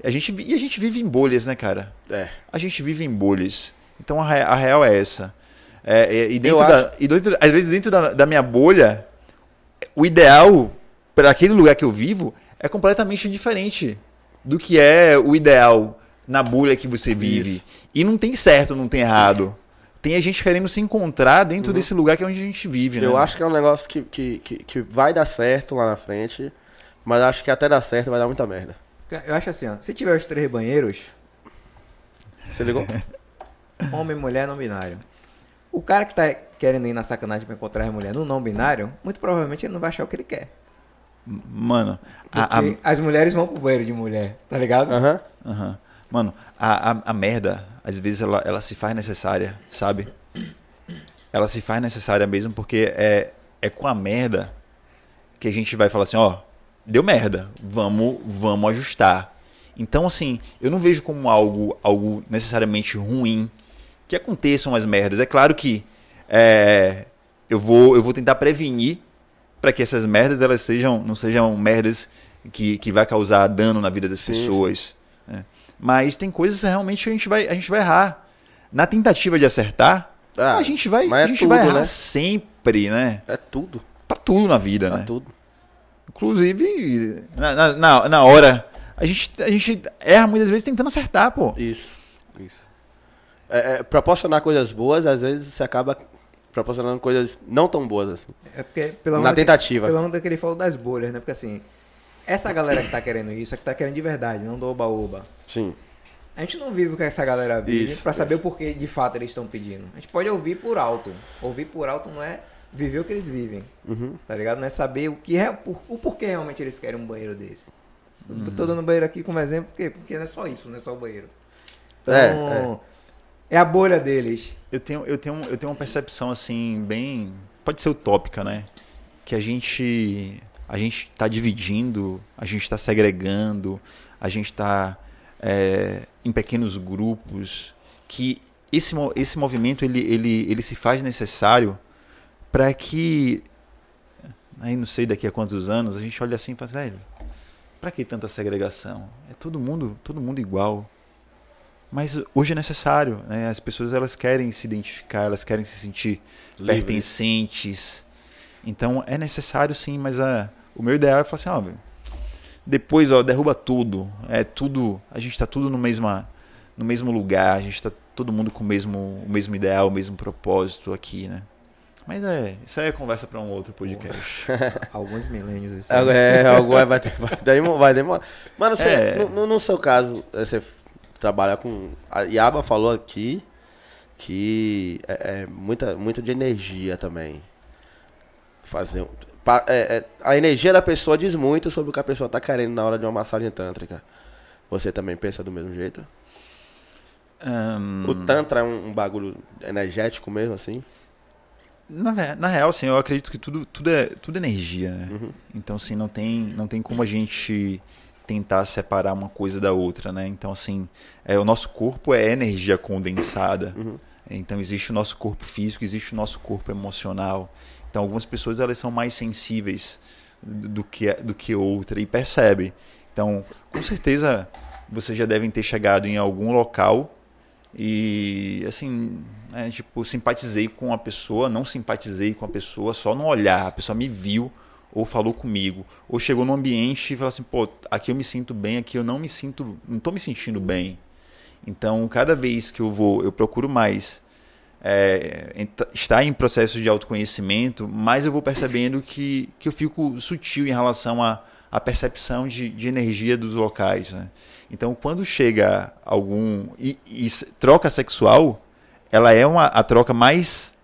A gente, e a gente vive em bolhas, né, cara? É. a gente vive em bolhas. Então a, a real é essa. É, é, e, dentro da, e dentro, às vezes dentro da, da minha bolha, o ideal para aquele lugar que eu vivo é completamente diferente do que é o ideal na bolha que você vive. Isso. E não tem certo, não tem errado. Tem a gente querendo se encontrar dentro desse lugar que é onde a gente vive, né? Uhum. Eu acho que é um negócio que, que, que, que vai dar certo lá na frente, mas acho que até dar certo vai dar muita merda. Eu acho assim, ó. Se tiver os três banheiros, Você ligou? *laughs* homem, mulher, não binário. O cara que tá querendo ir na sacanagem pra encontrar a mulher no não binário, muito provavelmente ele não vai achar o que ele quer. Mano, a, a- Porque as mulheres vão pro banheiro de mulher, tá ligado? Aham. Aham. Mano, a, a, a merda, às vezes, ela, ela se faz necessária, sabe? Ela se faz necessária mesmo porque é, é com a merda que a gente vai falar assim, ó, deu merda, vamos, vamos ajustar. Então, assim, eu não vejo como algo, algo necessariamente ruim que aconteçam as merdas. É claro que é, eu, vou, eu vou tentar prevenir para que essas merdas elas sejam, não sejam merdas que, que vai causar dano na vida das Sim, pessoas. né? Mas tem coisas que realmente que a gente vai, a gente vai errar. Na tentativa de acertar, Ah, a gente vai, mas é a gente tudo, vai errar né? sempre, né? É tudo. Pra tudo na vida, É né? tudo. Inclusive, na, na, na, na hora, a gente, a gente erra muitas vezes tentando acertar, pô. Isso, isso. É, é, proporcionar coisas boas, às vezes você acaba proporcionando coisas não tão boas assim. É porque, pela Na tentativa. Que, pela onda que ele falou das bolhas, né? Porque assim, essa galera que tá querendo isso é que tá querendo de verdade, não do oba-oba. Sim. A gente não vive o que essa galera vive pra saber isso. o porquê de fato eles estão pedindo. A gente pode ouvir por alto. Ouvir por alto não é viver o que eles vivem. Uhum. Tá ligado? Não é saber o que é por- o porquê realmente eles querem um banheiro desse. Uhum. Eu tô dando banheiro aqui como exemplo porque, porque não é só isso, não é só o banheiro. Então, É, é. a bolha deles. Eu tenho, eu, tenho, eu tenho uma percepção assim, bem. Pode ser utópica, né? Que a gente. A gente tá dividindo, a gente tá segregando, a gente tá é, em pequenos grupos. Que esse, esse movimento ele, ele, ele se faz necessário para que. Aí não sei daqui a quantos anos, a gente olha assim e fala, velho, pra que tanta segregação? É todo mundo, todo mundo igual. Mas hoje é necessário, né? As pessoas elas querem se identificar, elas querem se sentir Livre. pertencentes. Então é necessário sim, mas a, o meu ideal é falar assim, ó, velho, depois ó, derruba tudo, é tudo, a gente tá tudo no mesma no mesmo lugar, a gente tá todo mundo com o mesmo o mesmo ideal, o mesmo propósito aqui, né? Mas é, isso aí é conversa para um outro podcast. *laughs* Alguns milênios. Isso aí. É, algo vai, ter, vai, demo- vai demorar. Mano, você, É. no, no- seu caso, eh, você trabalha com. A Yaba falou aqui que é, é muita, muito de energia também. Fazer. um- pa- é, é, a energia da pessoa diz muito sobre o que a pessoa tá querendo na hora de uma massagem tântrica. Você também pensa do mesmo jeito? Ahn, O Tantra é um, um bagulho energético mesmo, assim? Na, na real, assim, eu acredito que tudo, tudo, é, tudo é energia, né? Uhum. Então, assim, não tem, não tem como a gente tentar separar uma coisa da outra, né? Então, assim, é, o nosso corpo é energia condensada. Uhum. Então, existe o nosso corpo físico, existe o nosso corpo emocional. Então, algumas pessoas, elas são mais sensíveis do do que, do que outra e percebe. Então, com certeza, vocês já devem ter chegado em algum local e, assim, né, tipo, simpatizei com a pessoa, não simpatizei com a pessoa só no olhar. A pessoa me viu ou falou comigo, ou chegou no ambiente e falou assim, pô, aqui eu me sinto bem, aqui eu não me sinto, não tô me sentindo bem. Então, cada vez que eu vou, eu procuro mais é, estar em processo de autoconhecimento, mais eu vou percebendo que, que eu fico sutil em relação à, à percepção de, de energia dos locais. né? Então, quando chega algum. E, e troca sexual, ela é uma, a troca mais,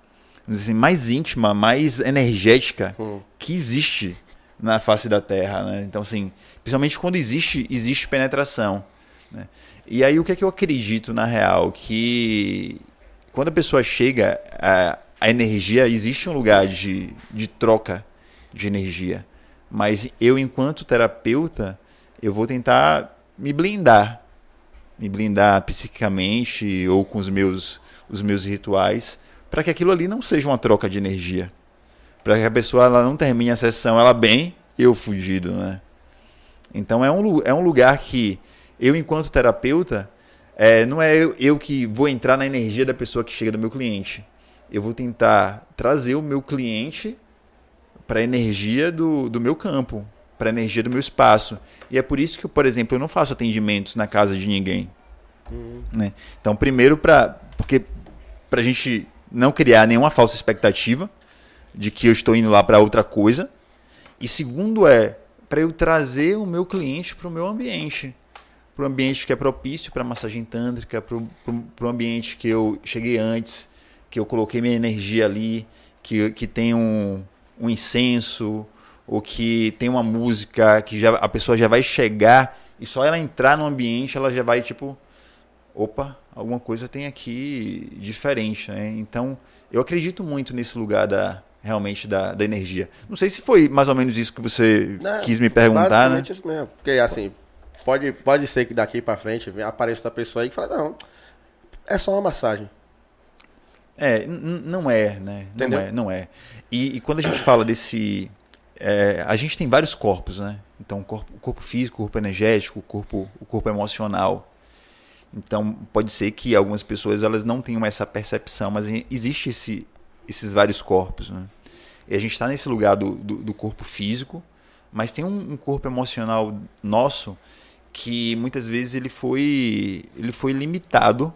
assim, mais íntima, mais energética Hum. que existe na face da Terra, né? Então, assim, principalmente quando existe, existe penetração, né? E aí, o que é que eu acredito na real? Que quando a pessoa chega, a, a energia, existe um lugar de, de troca de energia. Mas eu, enquanto terapeuta, eu vou tentar me blindar. Me blindar psiquicamente ou com os meus, os meus rituais, para que aquilo ali não seja uma troca de energia para que a pessoa ela não termine a sessão ela bem eu fugido, né? Então é um, é um lugar que eu, enquanto terapeuta, é, não é eu, eu que vou entrar na energia da pessoa que chega do meu cliente. Eu vou tentar trazer o meu cliente para a energia do, do meu campo, para a energia do meu espaço. E é por isso que, por exemplo, eu não faço atendimentos na casa de ninguém. Né? Então, primeiro, para porque para a gente não criar nenhuma falsa expectativa de que eu estou indo lá para outra coisa. E segundo é para eu trazer o meu cliente para o meu ambiente, para o ambiente que é propício para massagem tântrica, para o ambiente que eu cheguei antes, que eu coloquei minha energia ali, que, que tem um, um incenso, ou que tem uma música que já, a pessoa já vai chegar e só ela entrar no ambiente ela já vai tipo opa, alguma coisa tem aqui diferente, né? Então, eu acredito muito nesse lugar da realmente da, da energia. Não sei se foi mais ou menos isso que você Não, quis me perguntar, né? isso mesmo. Porque assim, pode, pode ser que daqui pra frente apareça outra pessoa aí que fala, não, é só uma massagem. É, não é, né? Não Entendeu? é, não é. E, e quando a gente fala desse. é, a gente tem vários corpos, né? Então, o corpo, o corpo físico, o corpo energético, o corpo, o corpo emocional. Então, pode ser que algumas pessoas elas não tenham essa percepção, mas existe esse, esses vários corpos, né? E a gente está nesse lugar do, do, do corpo físico, Mas tem um, um corpo emocional nosso que muitas vezes ele foi, ele foi limitado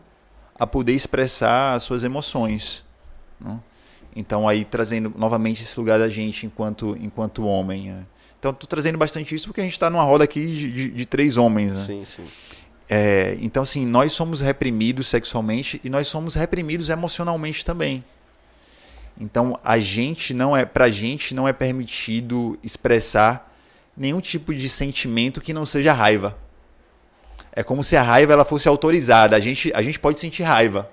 a poder expressar as suas emoções. Né? Então aí trazendo novamente esse lugar da gente enquanto, enquanto homem. né? Então tô trazendo bastante isso porque a gente está numa roda aqui de, de- de três homens. Né? Sim, sim. É, então, assim, nós somos reprimidos sexualmente e nós somos reprimidos emocionalmente também. Então, a gente não é, pra gente não é permitido expressar nenhum tipo de sentimento que não seja raiva. É como se a raiva ela fosse autorizada. A gente, a gente pode sentir raiva,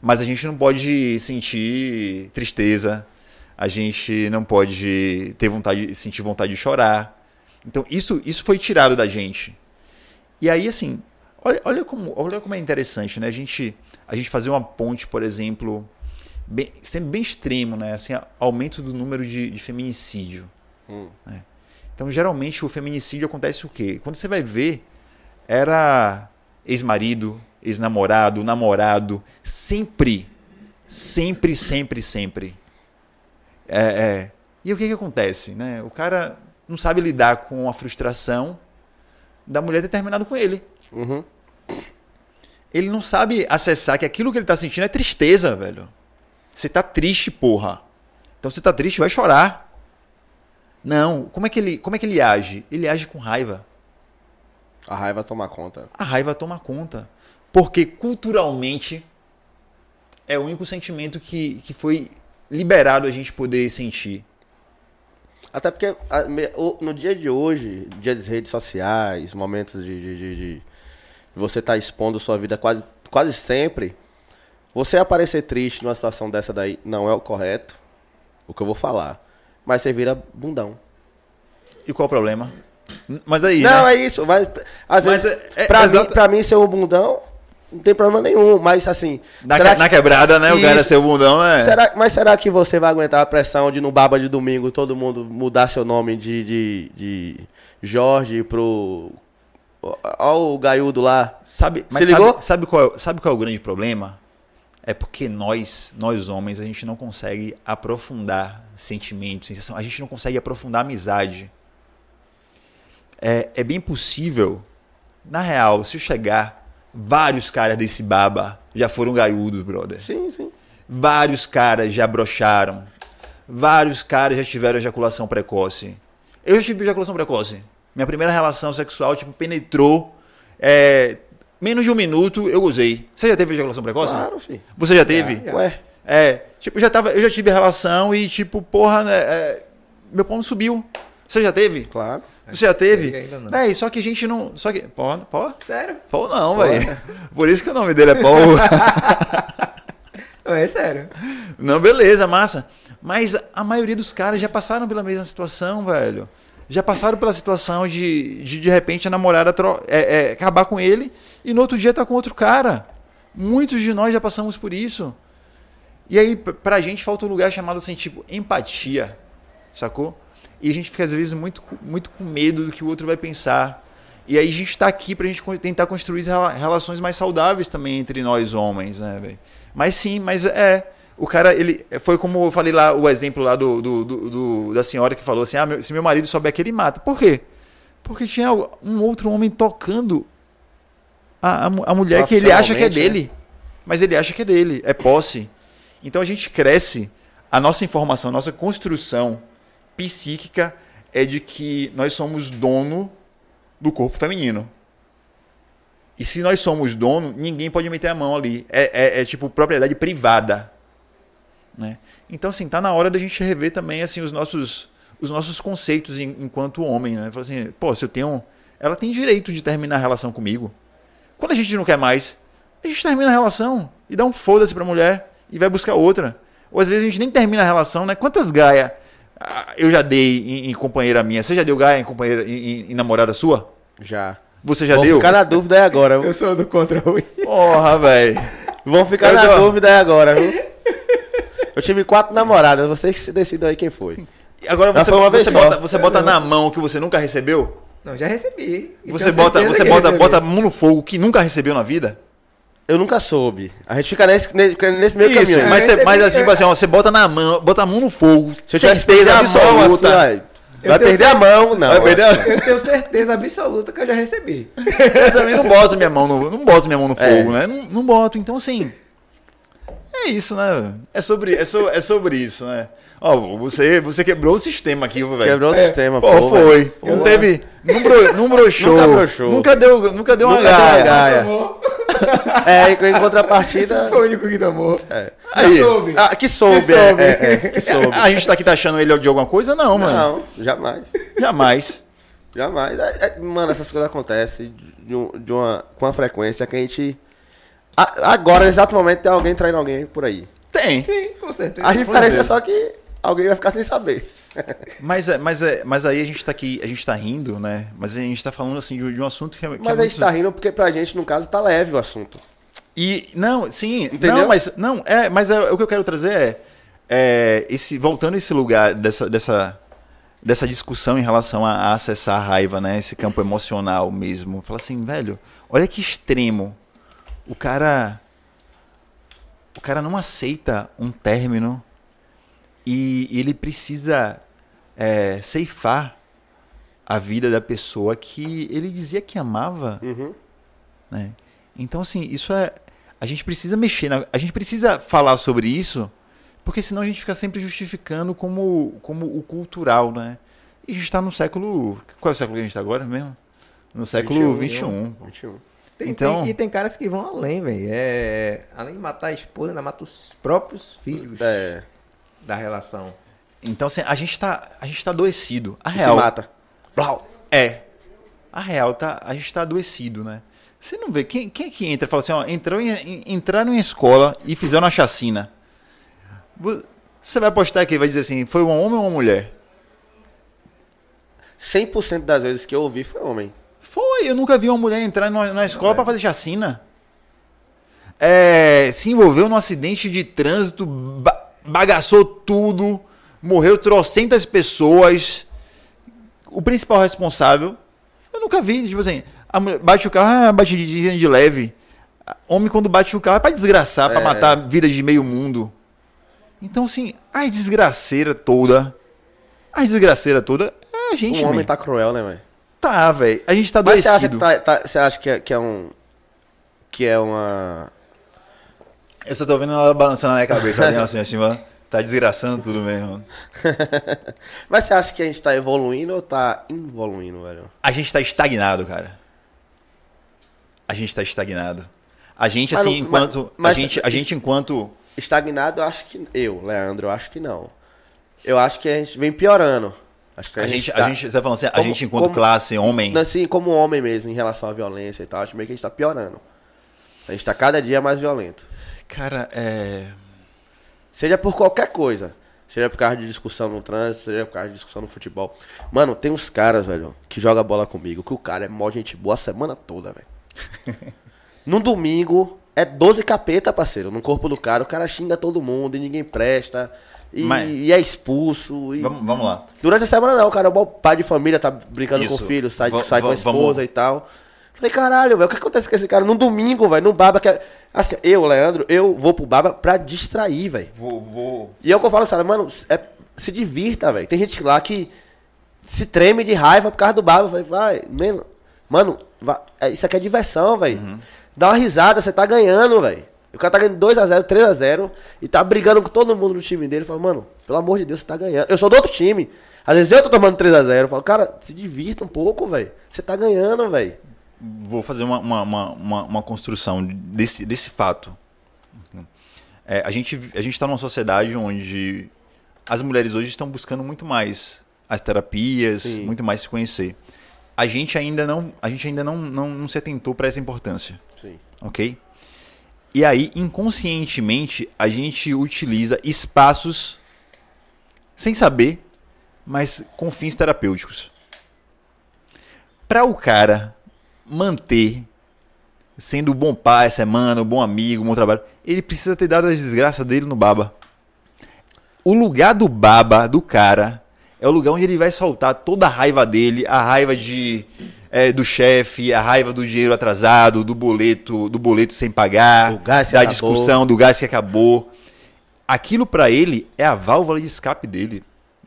mas a gente não pode sentir tristeza. A gente não pode ter vontade, sentir vontade de chorar. Então, isso, isso foi tirado da gente. E aí, assim, olha, olha, como, olha como é interessante, né? A gente, a gente fazer uma ponte, por exemplo, bem, sendo bem extremo, né? Assim, aumento do número de, de feminicídio. Hum. né? Então, geralmente, o feminicídio acontece o quê? Quando você vai ver, era ex-marido, ex-namorado, namorado, sempre, sempre, sempre, sempre. É, é. E o que, que acontece? Né? O cara não sabe lidar com a frustração da mulher ter terminado com ele. Uhum. Ele não sabe acessar que aquilo que ele tá sentindo é tristeza, velho. Você tá triste, porra. Então você tá triste, vai chorar. Não, como é que ele, como é que ele age? Ele age com raiva. A raiva toma conta. A raiva toma conta. Porque culturalmente é o único sentimento que, que foi liberado a gente poder sentir. Até porque no dia de hoje, dia das redes sociais, momentos de, de- de- de você estar expondo sua vida quase, quase sempre, você aparecer triste numa situação dessa daí não é o correto, o que eu vou falar. Mas você vira bundão. E qual o problema? Mas aí. não, né? é isso. Mas, às Mas vezes, é- é- pra, mim, pra mim ser um bundão, não tem problema nenhum. Mas assim. na, que- que- na quebrada, né? O cara Isso. ser o bundão, né? Será- mas será que você vai aguentar a pressão de no Baba de domingo todo mundo mudar seu nome de, de, de Jorge pro. Olha o gaiudo lá. Sabe, Se ligou? Sabe, sabe qual, é- sabe qual é o grande problema? É porque nós, nós homens, a gente não consegue aprofundar sentimentos, sensação. A gente não consegue aprofundar amizade. É, é bem possível, na real, se eu chegar, vários caras desse baba já foram gaiudos, brother. Sim, sim. Vários caras já brocharam. Vários caras já tiveram ejaculação precoce. Eu já tive ejaculação precoce. Minha primeira relação sexual, tipo, penetrou. é, menos de um minuto, eu gozei. Você já teve ejaculação precoce? Claro, filho. Você já teve? Ué, É, tipo, já tava, eu já tive relação e, tipo, porra, né, é, meu pau não subiu. Você já teve? claro. Você já teve? Ainda não. Véi, só que a gente não. Só que. Pó, pó? Sério? Pó não, velho. Por isso que o nome dele é Pó. *laughs* Não, é sério. Não, beleza, massa. Mas a maioria dos caras já passaram pela mesma situação, velho. Já passaram pela situação de, de, de repente, a namorada tro- é, é, acabar com ele e no outro dia tá com outro cara. Muitos de nós já passamos por isso. E aí, pra gente, falta um lugar chamado assim, tipo, empatia. Sacou? E a gente fica, às vezes, muito, muito com medo do que o outro vai pensar. E aí a gente tá aqui pra gente con- tentar construir rela- relações mais saudáveis também entre nós homens, né, velho? Mas sim, mas é. O cara, ele. Foi como eu falei lá, o exemplo lá do, do, do- do- da senhora que falou assim: ah, meu- se meu marido souber que ele mata. Por quê? Porque tinha um outro homem tocando a, a, a mulher que ele acha que é Profissionalmente, dele. Mas ele acha que é dele, é posse. Então a gente cresce, a nossa informação, a nossa construção psíquica é de que nós somos dono do corpo feminino. E se nós somos dono, ninguém pode meter a mão ali. É, é- é tipo propriedade privada. Né? Então, assim, tá na hora da gente rever também assim, os, nossos, os nossos conceitos em- enquanto homem. Né? Falar assim, pô, se eu tenho. Ela tem direito de terminar a relação comigo. Quando a gente não quer mais, a gente termina a relação e dá um foda-se pra mulher e vai buscar outra. Ou às vezes a gente nem termina a relação, né? Quantas gaia eu já dei em, em companheira minha? Você já deu gaia em companheira em, em- namorada sua? Já. Você já Vão deu? ficar na dúvida aí agora. Eu sou do contra o Porra, velho. Vão ficar Eu na tô- dúvida aí agora, viu? Eu tive quatro namoradas, vocês que se decidam aí quem foi. Agora você, foi uma vez você, só. bota, você bota na mão que você nunca recebeu? Não, já recebi. Você bota, você bota, recebi. bota a mão no fogo que nunca recebeu na vida? Eu nunca soube. A gente fica nesse, ne- nesse meio Isso, caminho. mas, você, mas recebi, assim, tipo assim, ó, você bota na mão, bota a mão no fogo. Se eu tivesse certeza perdido a mão, assim, absoluta. Eu Vai perder a mão, não. Vai perder a- Eu tenho certeza absoluta que eu já recebi. *laughs* Eu também não boto minha mão no, não boto minha mão no É. fogo, né? Não, não boto. Então, assim. É isso, né? É sobre, é so- é sobre isso, né? Ó, você, você quebrou o sistema aqui, velho. Quebrou o sistema, Pô, pô, foi. velho. Não Pô. teve. Não, bro, não broxou. Nunca broxou. Nunca deu, nunca deu uma Nunca deu uma gaia. *laughs* É, e em contrapartida. Foi o único que tomou. Aí. Eu soube. Ah, que soube, Que soube. É, é, é, que *laughs* soube. A gente tá aqui taxando ele de alguma coisa? Não, mano. Não, jamais. Jamais. Jamais. É, é, mano, essas coisas acontecem de, um- de uma, com uma frequência que a gente. A- agora, no exato momento, tem alguém traindo alguém por aí. Tem. Sim, com certeza. A diferença é só que alguém vai ficar sem saber. Mas, é, mas, é, mas aí a gente tá aqui, a gente tá rindo, né? Mas a gente tá falando assim de, de um assunto que é. que Mas é a gente tá rindo porque pra gente, no caso, tá leve o assunto. E não, sim, Entendeu? não, mas não é, mas é, o que eu quero trazer é, é esse voltando a esse lugar dessa dessa dessa discussão em relação a, a acessar a raiva, né? Esse campo emocional mesmo. Fala assim, velho, olha que extremo. O cara o cara não aceita um término e ele precisa é, ceifar a vida da pessoa que ele dizia que amava Uhum. né? Então, assim, isso é. A gente precisa mexer, na- a gente precisa falar sobre isso, porque senão a gente fica sempre justificando como, como o cultural, né? E a gente está no século. Qual é o século que a gente está agora mesmo? No século 21. 21. Tem, Então- tem- e tem caras que vão além, velho. É, além de matar a esposa, ainda mata os próprios filhos É. da relação. Então, assim, a gente tá, a gente tá adoecido. A E real. se mata. Blau. É. A real tá, a gente tá adoecido, né? Você não vê quem, quem é que entra e fala assim, ó, entrou em, entraram em escola e fizeram uma chacina. Vo- Você vai apostar que vai dizer assim, foi um homem ou uma mulher? 100% das vezes que eu ouvi foi homem. Foi, eu nunca vi uma mulher entrar numa- na escola pra fazer chacina. É, se envolveu num acidente de trânsito, ba- bagaçou tudo, morreu trocentas pessoas. O principal responsável, eu nunca vi, tipo assim, a mulher bate o carro, ah, bate de, de leve. Homem quando bate o carro é pra desgraçar, pra É. matar a vida de meio mundo. Então assim, a desgraceira toda, a desgraceira toda é a gente, O homem tá cruel, né, velho? Tá, velho. A gente tá Mas você acha, que, tá, tá- você acha que, é, que é um. Que é uma. Eu só tô vendo ela balançando na minha cabeça, ali, *laughs* assim, assim, mano. Tá desgraçando tudo mesmo. *laughs* Mas você acha que a gente tá evoluindo ou tá involuindo, velho? A gente tá estagnado, cara. A gente tá estagnado. A gente, Mas assim, não- enquanto. mas- mas- a, gente, a gente, enquanto. Estagnado, eu acho que. Eu, Leandro, eu acho que não. Eu acho que a gente vem piorando. Acho que A gente, tá- a gente, você tá falando assim, a Como- gente, enquanto como- classe, homem. Assim, como homem mesmo, em relação à violência e tal, acho meio que a gente tá piorando. A gente tá cada dia mais violento. Cara, é. Seja por qualquer coisa. Seja por causa de discussão no trânsito, seja por causa de discussão no futebol. Mano, tem uns caras, velho, que jogam bola comigo, que o cara é mó gente boa a semana toda, velho. *laughs* no domingo, é 12 capeta, parceiro, no corpo do cara. O cara xinga todo mundo e ninguém presta. E, Mas- e é expulso. E... Vamos, vamos lá. Durante a semana não, o cara é um pai de família, tá brincando com Isso. o filho, sai, sai com a esposa vamos- e tal. Falei, caralho, velho, o que acontece com esse cara? No domingo, velho, no baba que é- Assim, eu, Leandro, eu vou pro baba pra distrair, velho. Vou, vou. E é o que eu falo, sabe, mano, é, se divirta, velho. Tem gente lá que se treme de raiva por causa do baba. Eu falei, vai, mano, mano vai- é, isso aqui é diversão, velho. Uhum. Dá uma risada, você tá ganhando, velho. O cara tá ganhando 2x0, 3x0 e tá brigando com todo mundo no time dele. Fala, mano, pelo amor de Deus, você tá ganhando. Eu sou do outro time. Às vezes eu tô tomando 3x0. Eu falo, cara, se divirta um pouco, velho. Você tá ganhando, velho. Vou fazer uma, uma, uma, uma, construção desse, desse fato. É, a gente a gente está numa sociedade onde as mulheres hoje estão buscando muito mais as terapias, Sim. muito mais se conhecer. A gente ainda não a gente ainda não, não, não se atentou para essa importância, Sim. ok? E aí inconscientemente a gente utiliza espaços sem saber, mas com fins terapêuticos. Para o cara manter sendo um bom pai, semana, um bom amigo, um bom trabalho, ele precisa ter dado as desgraças dele no baba. O lugar do baba, do cara, é o lugar onde ele vai soltar toda a raiva dele, a raiva de é, do chefe, a raiva do dinheiro atrasado, do boleto, do boleto sem pagar, da acabou. discussão do gás que acabou. Aquilo pra ele é a válvula de escape dele.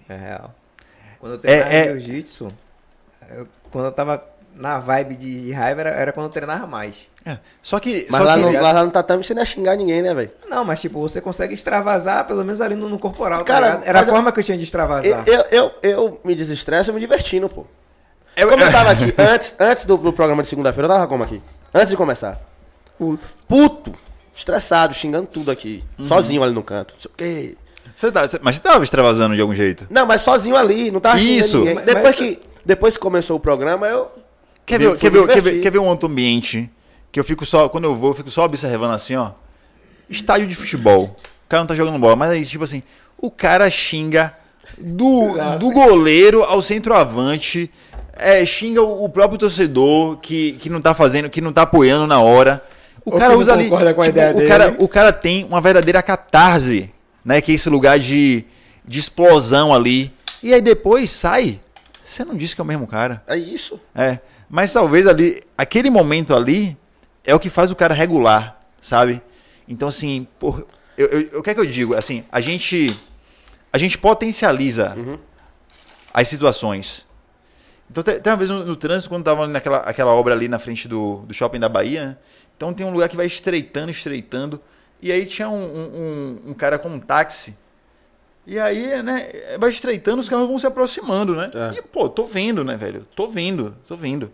É real. Quando eu treinava É- é- jiu-jitsu, quando eu tava na vibe de raiva, era, era quando eu treinava mais. É, Só que. Mas só lá, que no, lá, lá no tatame você não ia xingar ninguém, né, velho? Não, mas tipo, você consegue extravasar pelo menos ali no, no corporal, Cara, tá? Era a mas eu- forma que eu tinha de extravasar. Eu, eu, eu, eu me desestresso, me divertindo, pô. Eu- Como eu tava aqui, antes, antes do, do programa de segunda-feira, eu tava como aqui? Antes de começar. Puto. Puto, estressado, xingando tudo aqui. Sozinho ali no canto. Não sei o quê. Você tá, você- mas você tava extravasando de algum jeito. Não, mas sozinho ali, não tava xingando Isso. ninguém. Mas- depois, mas- que, depois que começou o programa, eu... Quer ver, quer, ver, quer, ver, quer ver um outro ambiente que eu fico só. Quando eu vou, eu fico só observando assim, ó. Estádio de futebol. O cara não tá jogando bola, mas aí, tipo assim, o cara xinga do, do goleiro ao centroavante. É, xinga o o próprio torcedor que, que não tá fazendo, que não tá apoiando na hora. O Ou cara usa ali. concorda com a tipo, ideia o, dele. cara, o cara tem uma verdadeira catarse, né? Que é esse lugar de, de explosão ali. E aí depois sai. Você não disse que é o mesmo cara. É isso. É, mas talvez ali, aquele momento ali é o que faz o cara regular, sabe? Então assim, por, eu, eu- o que é que eu digo? Assim, a gente a gente potencializa as situações. Então tem, tem uma vez no, no trânsito, quando tava ali naquela aquela obra ali na frente do, do shopping da Bahia, então tem um lugar que vai estreitando, estreitando, e aí tinha um, um, um- um cara com um táxi, e aí, né, vai estreitando, os carros vão se aproximando, né? É. E, pô, tô vendo, né, velho? Tô vendo, tô vendo.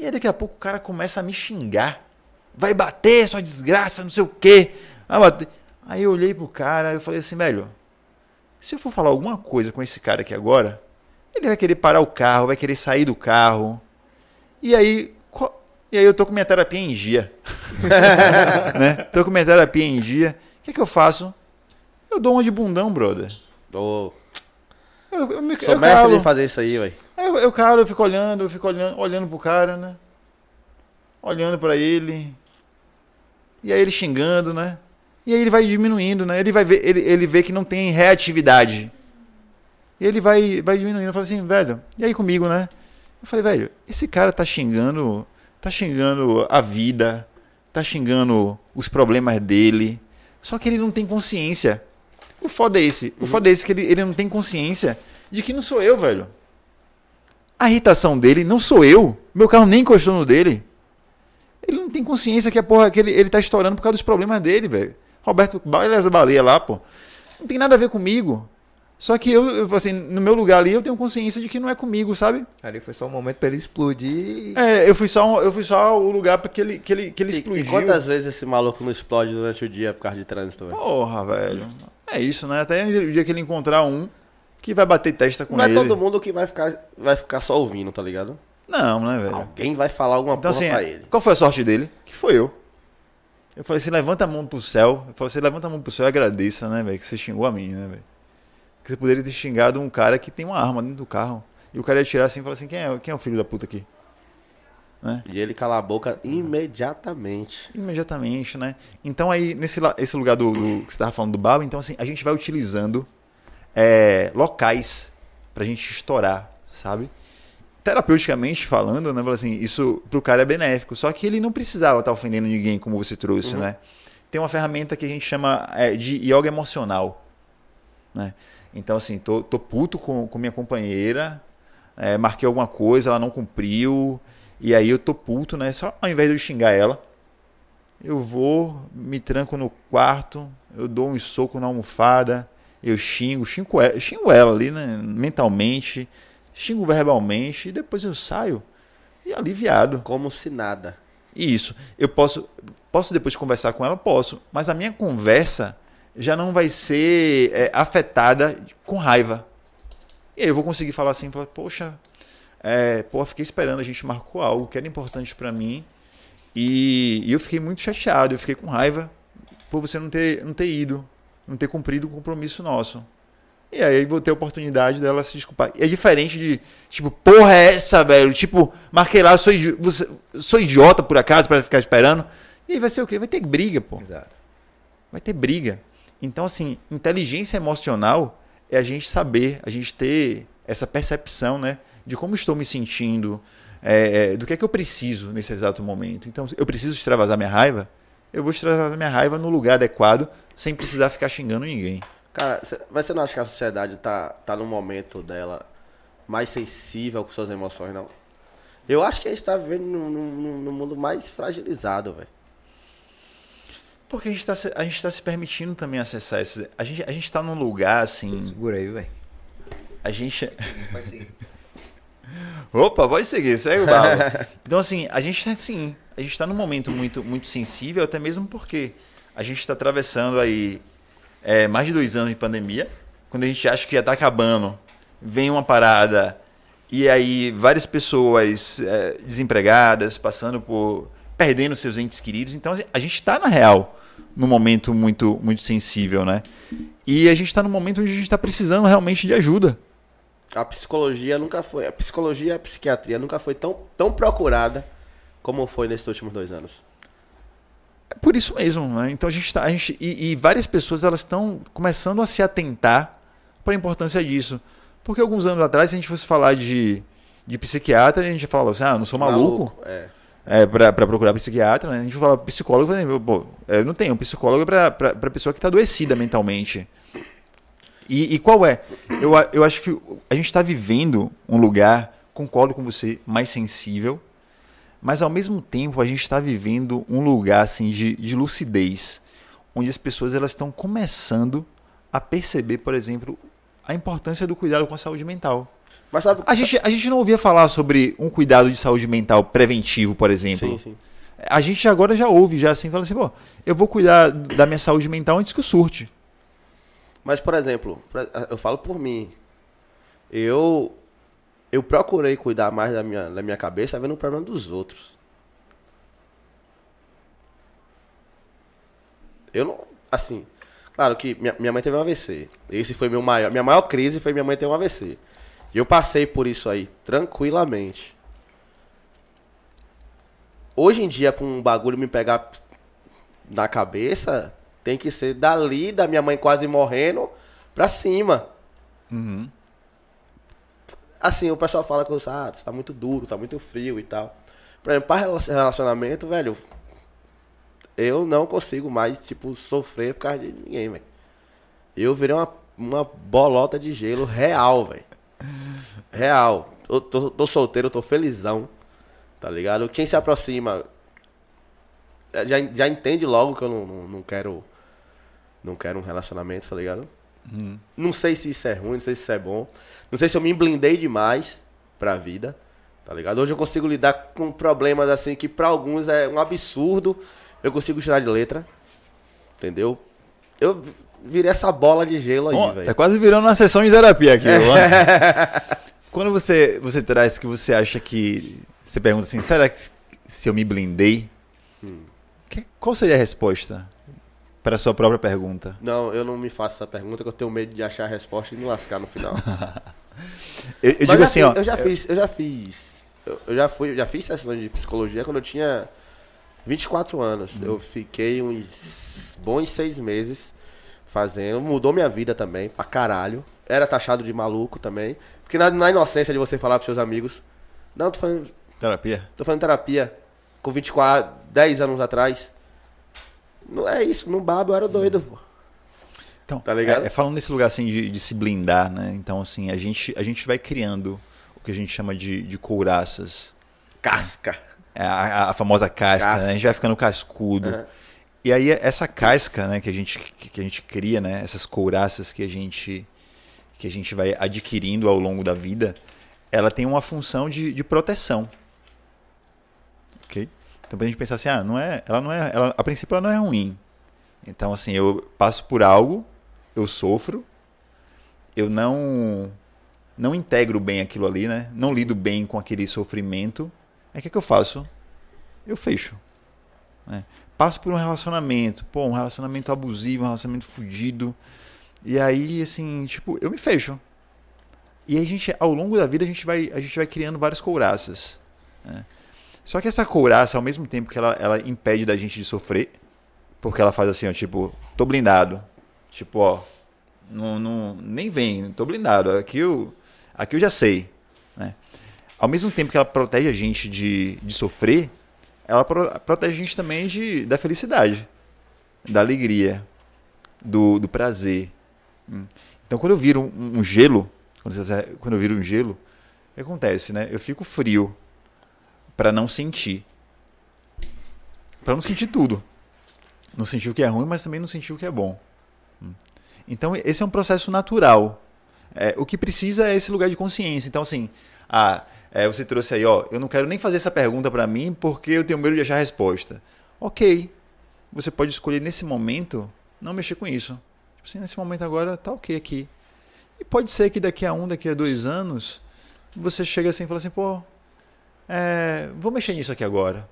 E aí daqui a pouco o cara começa a me xingar. Vai bater, sua desgraça, não sei o quê. Vai bater. Aí eu olhei pro cara e eu falei assim, velho, se eu for falar alguma coisa com esse cara aqui agora, ele vai querer parar o carro, vai querer sair do carro. E aí, co- e aí eu tô com minha terapia em dia. *laughs* né? Tô com minha terapia em dia. O que, que eu faço? Eu dou uma de bundão, brother. Ô, Eu, eu, me, sou eu mestre calo. de fazer isso aí, velho. Aí Eu, eu calo, eu fico olhando, eu fico olhando, olhando pro cara, né? Olhando pra ele. E aí ele xingando, né? E aí ele vai diminuindo, né? Ele vai ver, ele, ele vê que não tem reatividade. E ele vai, vai diminuindo. Eu falo assim, velho, e aí comigo, né? Eu falei, velho, esse cara tá xingando, tá xingando a vida, tá xingando os problemas dele. Só que ele não tem consciência. O foda é esse. O foda é esse que ele, ele não tem consciência de que não sou eu, velho. A irritação dele não sou eu. Meu carro nem encostou no dele. Ele não tem consciência que a porra que ele, ele tá estourando por causa dos problemas dele, velho. Roberto Baile baleia lá, pô. Não tem nada a ver comigo. Só que eu, eu, assim, no meu lugar ali, eu tenho consciência de que não é comigo, sabe? Ali foi só um momento pra ele explodir. É, eu fui só, um- eu fui só o lugar para que ele, que ele, que ele E, explodiu. e quantas vezes esse maluco não explode durante o dia por causa de trânsito, velho? Porra, velho. É isso, né? Até o dia que ele encontrar um que vai bater testa com Não é ele. todo mundo que vai ficar, vai ficar só ouvindo, tá ligado? Não, né, velho? Alguém vai falar alguma Então, porra assim, pra ele. qual foi a sorte dele? Que foi eu. Eu falei assim, levanta a mão pro céu. Eu falei assim, levanta a mão pro céu e agradeça, né, velho? Que você xingou a mim, né, velho? Que você poderia ter xingado um cara que tem uma arma dentro do carro. E o cara ia tirar assim e falar assim, quem é, quem é o filho da puta aqui? Né? E ele cala a boca imediatamente. Imediatamente, né? Então aí, nesse esse lugar do, do- que você tava falando do baba, então assim, a gente vai utilizando é, locais pra gente estourar, sabe? Terapeuticamente falando, né? Assim, isso pro cara é benéfico. Só que ele não precisava estar ofendendo ninguém, como você trouxe, né? Tem uma ferramenta que a gente chama é, de yoga emocional, né? Então, assim, tô, tô puto com, com minha companheira, é, marquei alguma coisa, ela não cumpriu, e aí eu tô puto, né? Só ao invés de eu xingar ela, eu vou, me tranco no quarto, eu dou um soco na almofada, eu xingo, xingo ela, xingo ela ali, né? Mentalmente, xingo verbalmente, e depois eu saio e aliviado. Como se nada. Isso. Eu posso, posso depois conversar com ela? Posso. Mas a minha conversa já não vai ser é, afetada com raiva. E aí eu vou conseguir falar assim, falar, poxa, é, pô, fiquei esperando, a gente marcou algo que era importante pra mim. E, e eu fiquei muito chateado, eu fiquei com raiva por você não ter, não ter ido, não ter cumprido o compromisso nosso. E aí vou ter a oportunidade dela se desculpar. É diferente de, tipo, porra é essa, velho? Tipo, marquei lá, sou, idi- você, sou idiota por acaso para ficar esperando. E aí vai ser o quê? Vai ter briga, pô. Exato. Vai ter briga. Então, assim, inteligência emocional é a gente saber, a gente ter essa percepção, né? De como estou me sentindo, é, é, do que é que eu preciso nesse exato momento. Então, eu preciso extravasar minha raiva, eu vou extravasar minha raiva no lugar adequado, sem precisar ficar xingando ninguém. Cara, mas você não acha que a sociedade tá, tá no momento dela mais sensível com suas emoções, não. Eu acho que a gente tá vivendo num, num, num mundo mais fragilizado, velho. Porque a gente tá, se- a gente tá se permitindo também acessar esses. A gente, a gente tá num lugar assim. Segura aí, velho. A gente. Vai seguir. *laughs* Opa, pode seguir, segue o barro. *laughs* então, assim, a gente tá assim. A gente tá num momento muito, muito sensível, até mesmo porque a gente tá atravessando aí é, mais de dois anos de pandemia. Quando a gente acha que já tá acabando, vem uma parada e aí várias pessoas é, desempregadas, passando por. perdendo seus entes queridos. Então, assim, a gente tá, na real, num momento muito, muito sensível, né? E a gente tá num momento onde a gente tá precisando realmente de ajuda. A psicologia nunca foi. A psicologia e a psiquiatria nunca foi tão, tão procurada como foi nesses últimos dois anos. É por isso mesmo, né? Então a gente tá. A gente, e, e várias pessoas elas estão começando a se atentar para a importância disso. Porque alguns anos atrás, se a gente fosse falar de, de psiquiatra, a gente falava assim, ah, não sou maluco. É. É, pra, pra procurar psiquiatra, né? A gente fala psicólogo, pô, eu não tenho um psicólogo pra, pra, pra pessoa que tá adoecida mentalmente. E, e qual é? Eu, eu acho que a gente tá vivendo um lugar, concordo com você, mais sensível, mas ao mesmo tempo a gente está vivendo um lugar assim de, de lucidez, onde as pessoas elas estão começando a perceber, por exemplo, a importância do cuidado com a saúde mental. Mas sabe. A gente, a gente não ouvia falar sobre um cuidado de saúde mental preventivo, por exemplo. Sim, sim. A gente agora já ouve, já assim, falando assim, pô, eu vou cuidar da minha saúde mental antes que eu surte. Mas, por exemplo, eu falo por mim. Eu eu procurei cuidar mais da minha, da minha cabeça vendo o problema dos outros. Eu não. Assim. Claro que minha, minha mãe teve um AVC. Esse foi meu maior. Minha maior crise foi minha mãe ter um AVC. E eu passei por isso aí, tranquilamente. Hoje em dia, pra um bagulho me pegar na cabeça, tem que ser dali, da minha mãe quase morrendo, pra cima. Assim, o pessoal fala que ah, você tá muito duro, tá muito frio e tal. Por exemplo, pra rela- relacionamento, velho, eu não consigo mais, tipo, sofrer por causa de ninguém, velho. Eu virei uma, uma bolota de gelo real, velho. Real. Tô, tô, tô solteiro, tô felizão. Tá ligado? Quem se aproxima já, já entende logo que eu não, não, não quero. Não quero um relacionamento, tá ligado? Não sei se isso é ruim, não sei se isso é bom. Não sei se eu me blindei demais pra vida, tá ligado? Hoje eu consigo lidar com problemas assim que pra alguns é um absurdo. Eu consigo tirar de letra, entendeu? Eu virei essa bola de gelo aí, velho. tá quase virando uma sessão de terapia aqui. ó. *laughs* Quando você, você traz que você acha que. Você pergunta assim, será que se eu me blindei? Que- qual seria a resposta para a sua própria pergunta? Não, eu não me faço essa pergunta, que eu tenho medo de achar a resposta e me lascar no final. *laughs* Eu, eu digo assim, fiz- ó. Eu já fiz, eu já fiz. Eu, eu já fui, eu já fiz sessões de psicologia quando eu tinha 24 anos. Eu fiquei uns bons seis meses fazendo. Mudou minha vida também, pra caralho. Era taxado de maluco também. Porque na, na inocência de você falar pros seus amigos. Não, tô fazendo, Terapia? tô fazendo terapia com 24, 10 anos atrás. Não é isso, no babo eu era doido, pô. Então, Tá ligado? é- é falando nesse lugar assim de, de se blindar, né? Então, assim, a gente, a gente vai criando o que a gente chama de, de couraças. Casca. É a, a famosa casca, Casca. né? A gente vai ficando cascudo. Aham. E aí, essa casca, né, que a gente, que, que a gente cria, né? Essas couraças que a gente, que a gente vai adquirindo ao longo da vida, ela tem uma função de, de proteção. Então, pra gente pensar assim, ah, não é, ela não é, ela, a princípio ela não é ruim. Então, assim, eu passo por algo, eu sofro, eu não não integro bem aquilo ali, né? Não lido bem com aquele sofrimento. Aí o que, que eu faço? Eu fecho. né? Passo por um relacionamento, pô, um relacionamento abusivo, um relacionamento fudido. E aí, assim, tipo, eu me fecho. E a gente, ao longo da vida, a gente vai, a gente vai criando várias couraças. né? Só que essa couraça, ao mesmo tempo que ela, ela impede da gente de sofrer, porque ela faz assim, ó, tipo, tô blindado. Tipo, ó, não, não, nem vem, tô blindado. Aqui eu, aqui eu já sei. Né? Ao mesmo tempo que ela protege a gente de, de sofrer, ela pro- protege a gente também de, da felicidade, da alegria, do, do prazer. Hum. Então, quando eu viro um, um gelo, quando, eu viro um gelo, que acontece, né? Eu fico frio pra não sentir. Pra não sentir tudo. Não sentir o que é ruim, mas também não sentir o que é bom. Hum. Então, esse é um processo natural. É, o que precisa é esse lugar de consciência. Então, assim, ah, é, você trouxe aí, ó, eu não quero nem fazer essa pergunta pra mim porque eu tenho medo de achar a resposta. Ok. Você pode escolher nesse momento não mexer com isso. Tipo assim, nesse momento agora tá ok aqui. E pode ser que daqui a um, daqui a dois anos, você chega assim e fala assim, pô, é, vou mexer nisso aqui agora.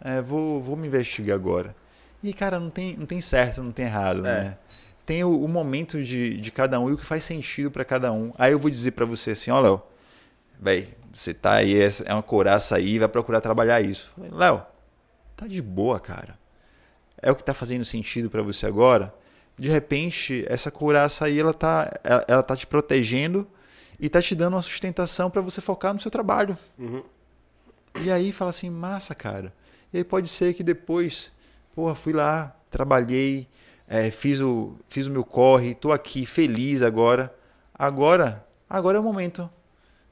É, vou, vou me investigar agora. E, cara, não tem, não tem certo, não tem errado, É. né? Tem o, o momento de, de cada um e o que faz sentido pra cada um. Aí eu vou dizer pra você assim, ó, Léo, véi, você tá aí, é é uma couraça aí, vai procurar trabalhar isso. Falei, Léo, tá de boa, cara. É o que tá fazendo sentido pra você agora? De repente, essa couraça aí, ela tá, ela, ela tá te protegendo e tá te dando uma sustentação pra você focar no seu trabalho. Uhum. E aí fala assim, massa, cara. E aí pode ser que depois, porra, fui lá, trabalhei, é, fiz, o, fiz o meu corre, tô aqui feliz agora. Agora, agora é o momento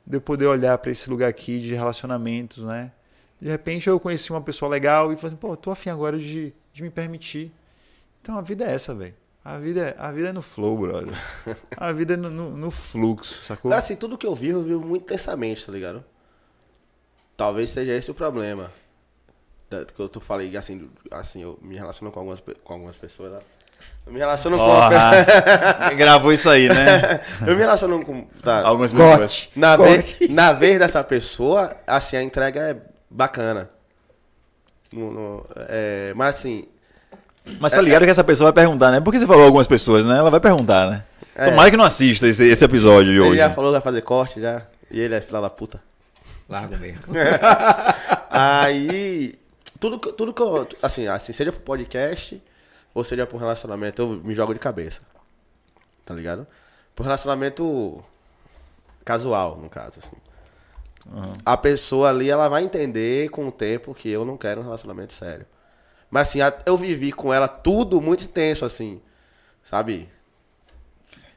de eu poder olhar para esse lugar aqui de relacionamentos, né? De repente eu conheci uma pessoa legal e falei assim, pô, tô afim agora de, de me permitir. Então a vida é essa, velho. A vida, é, a vida é no flow, brother. *laughs* A vida é no, no, no fluxo, sacou? Cara, assim, tudo que eu vivo, eu vivo muito intensamente, tá ligado? Talvez seja esse o problema. Da- Que eu tô falei, assim, assim, eu me relaciono com algumas, com algumas pessoas, né? Eu me relaciono Porra, *laughs* *laughs* gravou isso aí, né? com. Eu me relaciono com. Tá, Algumas pessoas. na, Corte. vez, na vez dessa pessoa, assim, a entrega é bacana. No- no- é, mas assim, Mas tá ligado que essa pessoa vai perguntar, né? Por que você falou algumas pessoas, né? Ela vai perguntar, né? É. Tomara que não assista esse, esse episódio de ele hoje. já falou que vai fazer corte já. E ele é filha da puta. Largo mesmo. *laughs* Aí, tudo, que- tudo que eu. Assim, assim, seja pro podcast ou seja pro relacionamento, eu me jogo de cabeça. Tá ligado? Pro relacionamento casual, no caso, assim. A pessoa ali, ela vai entender com o tempo que eu não quero um relacionamento sério. Mas assim, eu vivi com ela tudo muito intenso, assim. Sabe?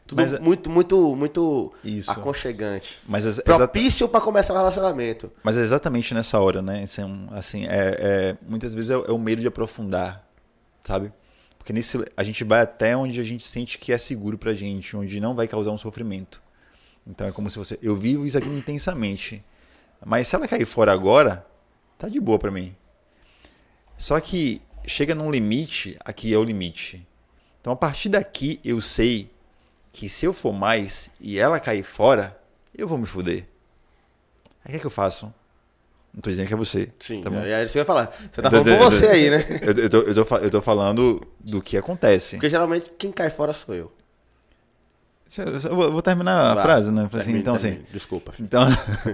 Tudo Mas- muito, muito, muito Isso. aconchegante. Mas, exa- Propício pra começar um relacionamento. mas é exatamente nessa hora, né? É um- assim, é, é- muitas vezes é, o- é o medo de aprofundar, sabe? Porque nesse, a gente vai até onde a gente sente que é seguro pra gente, onde não vai causar um sofrimento. Então é como se você. Eu vivo isso aqui intensamente. Mas se ela cair fora agora, tá de boa pra mim. Só que chega num limite, aqui é o limite. Então a partir daqui eu sei que se eu for mais e ela cair fora, eu vou me fuder. Aí o que, é que eu faço? Não tô dizendo que é você. Sim, tá bom? e aí você vai falar. Você tá Eu falando dizendo- você aí, né? Eu, eu, tô, eu, tô, eu tô falando do que acontece. Porque geralmente quem cai fora sou eu. Eu- vou, terminar a frase, né? Assim, termine, então, assim, termine. Desculpa. filho. Então,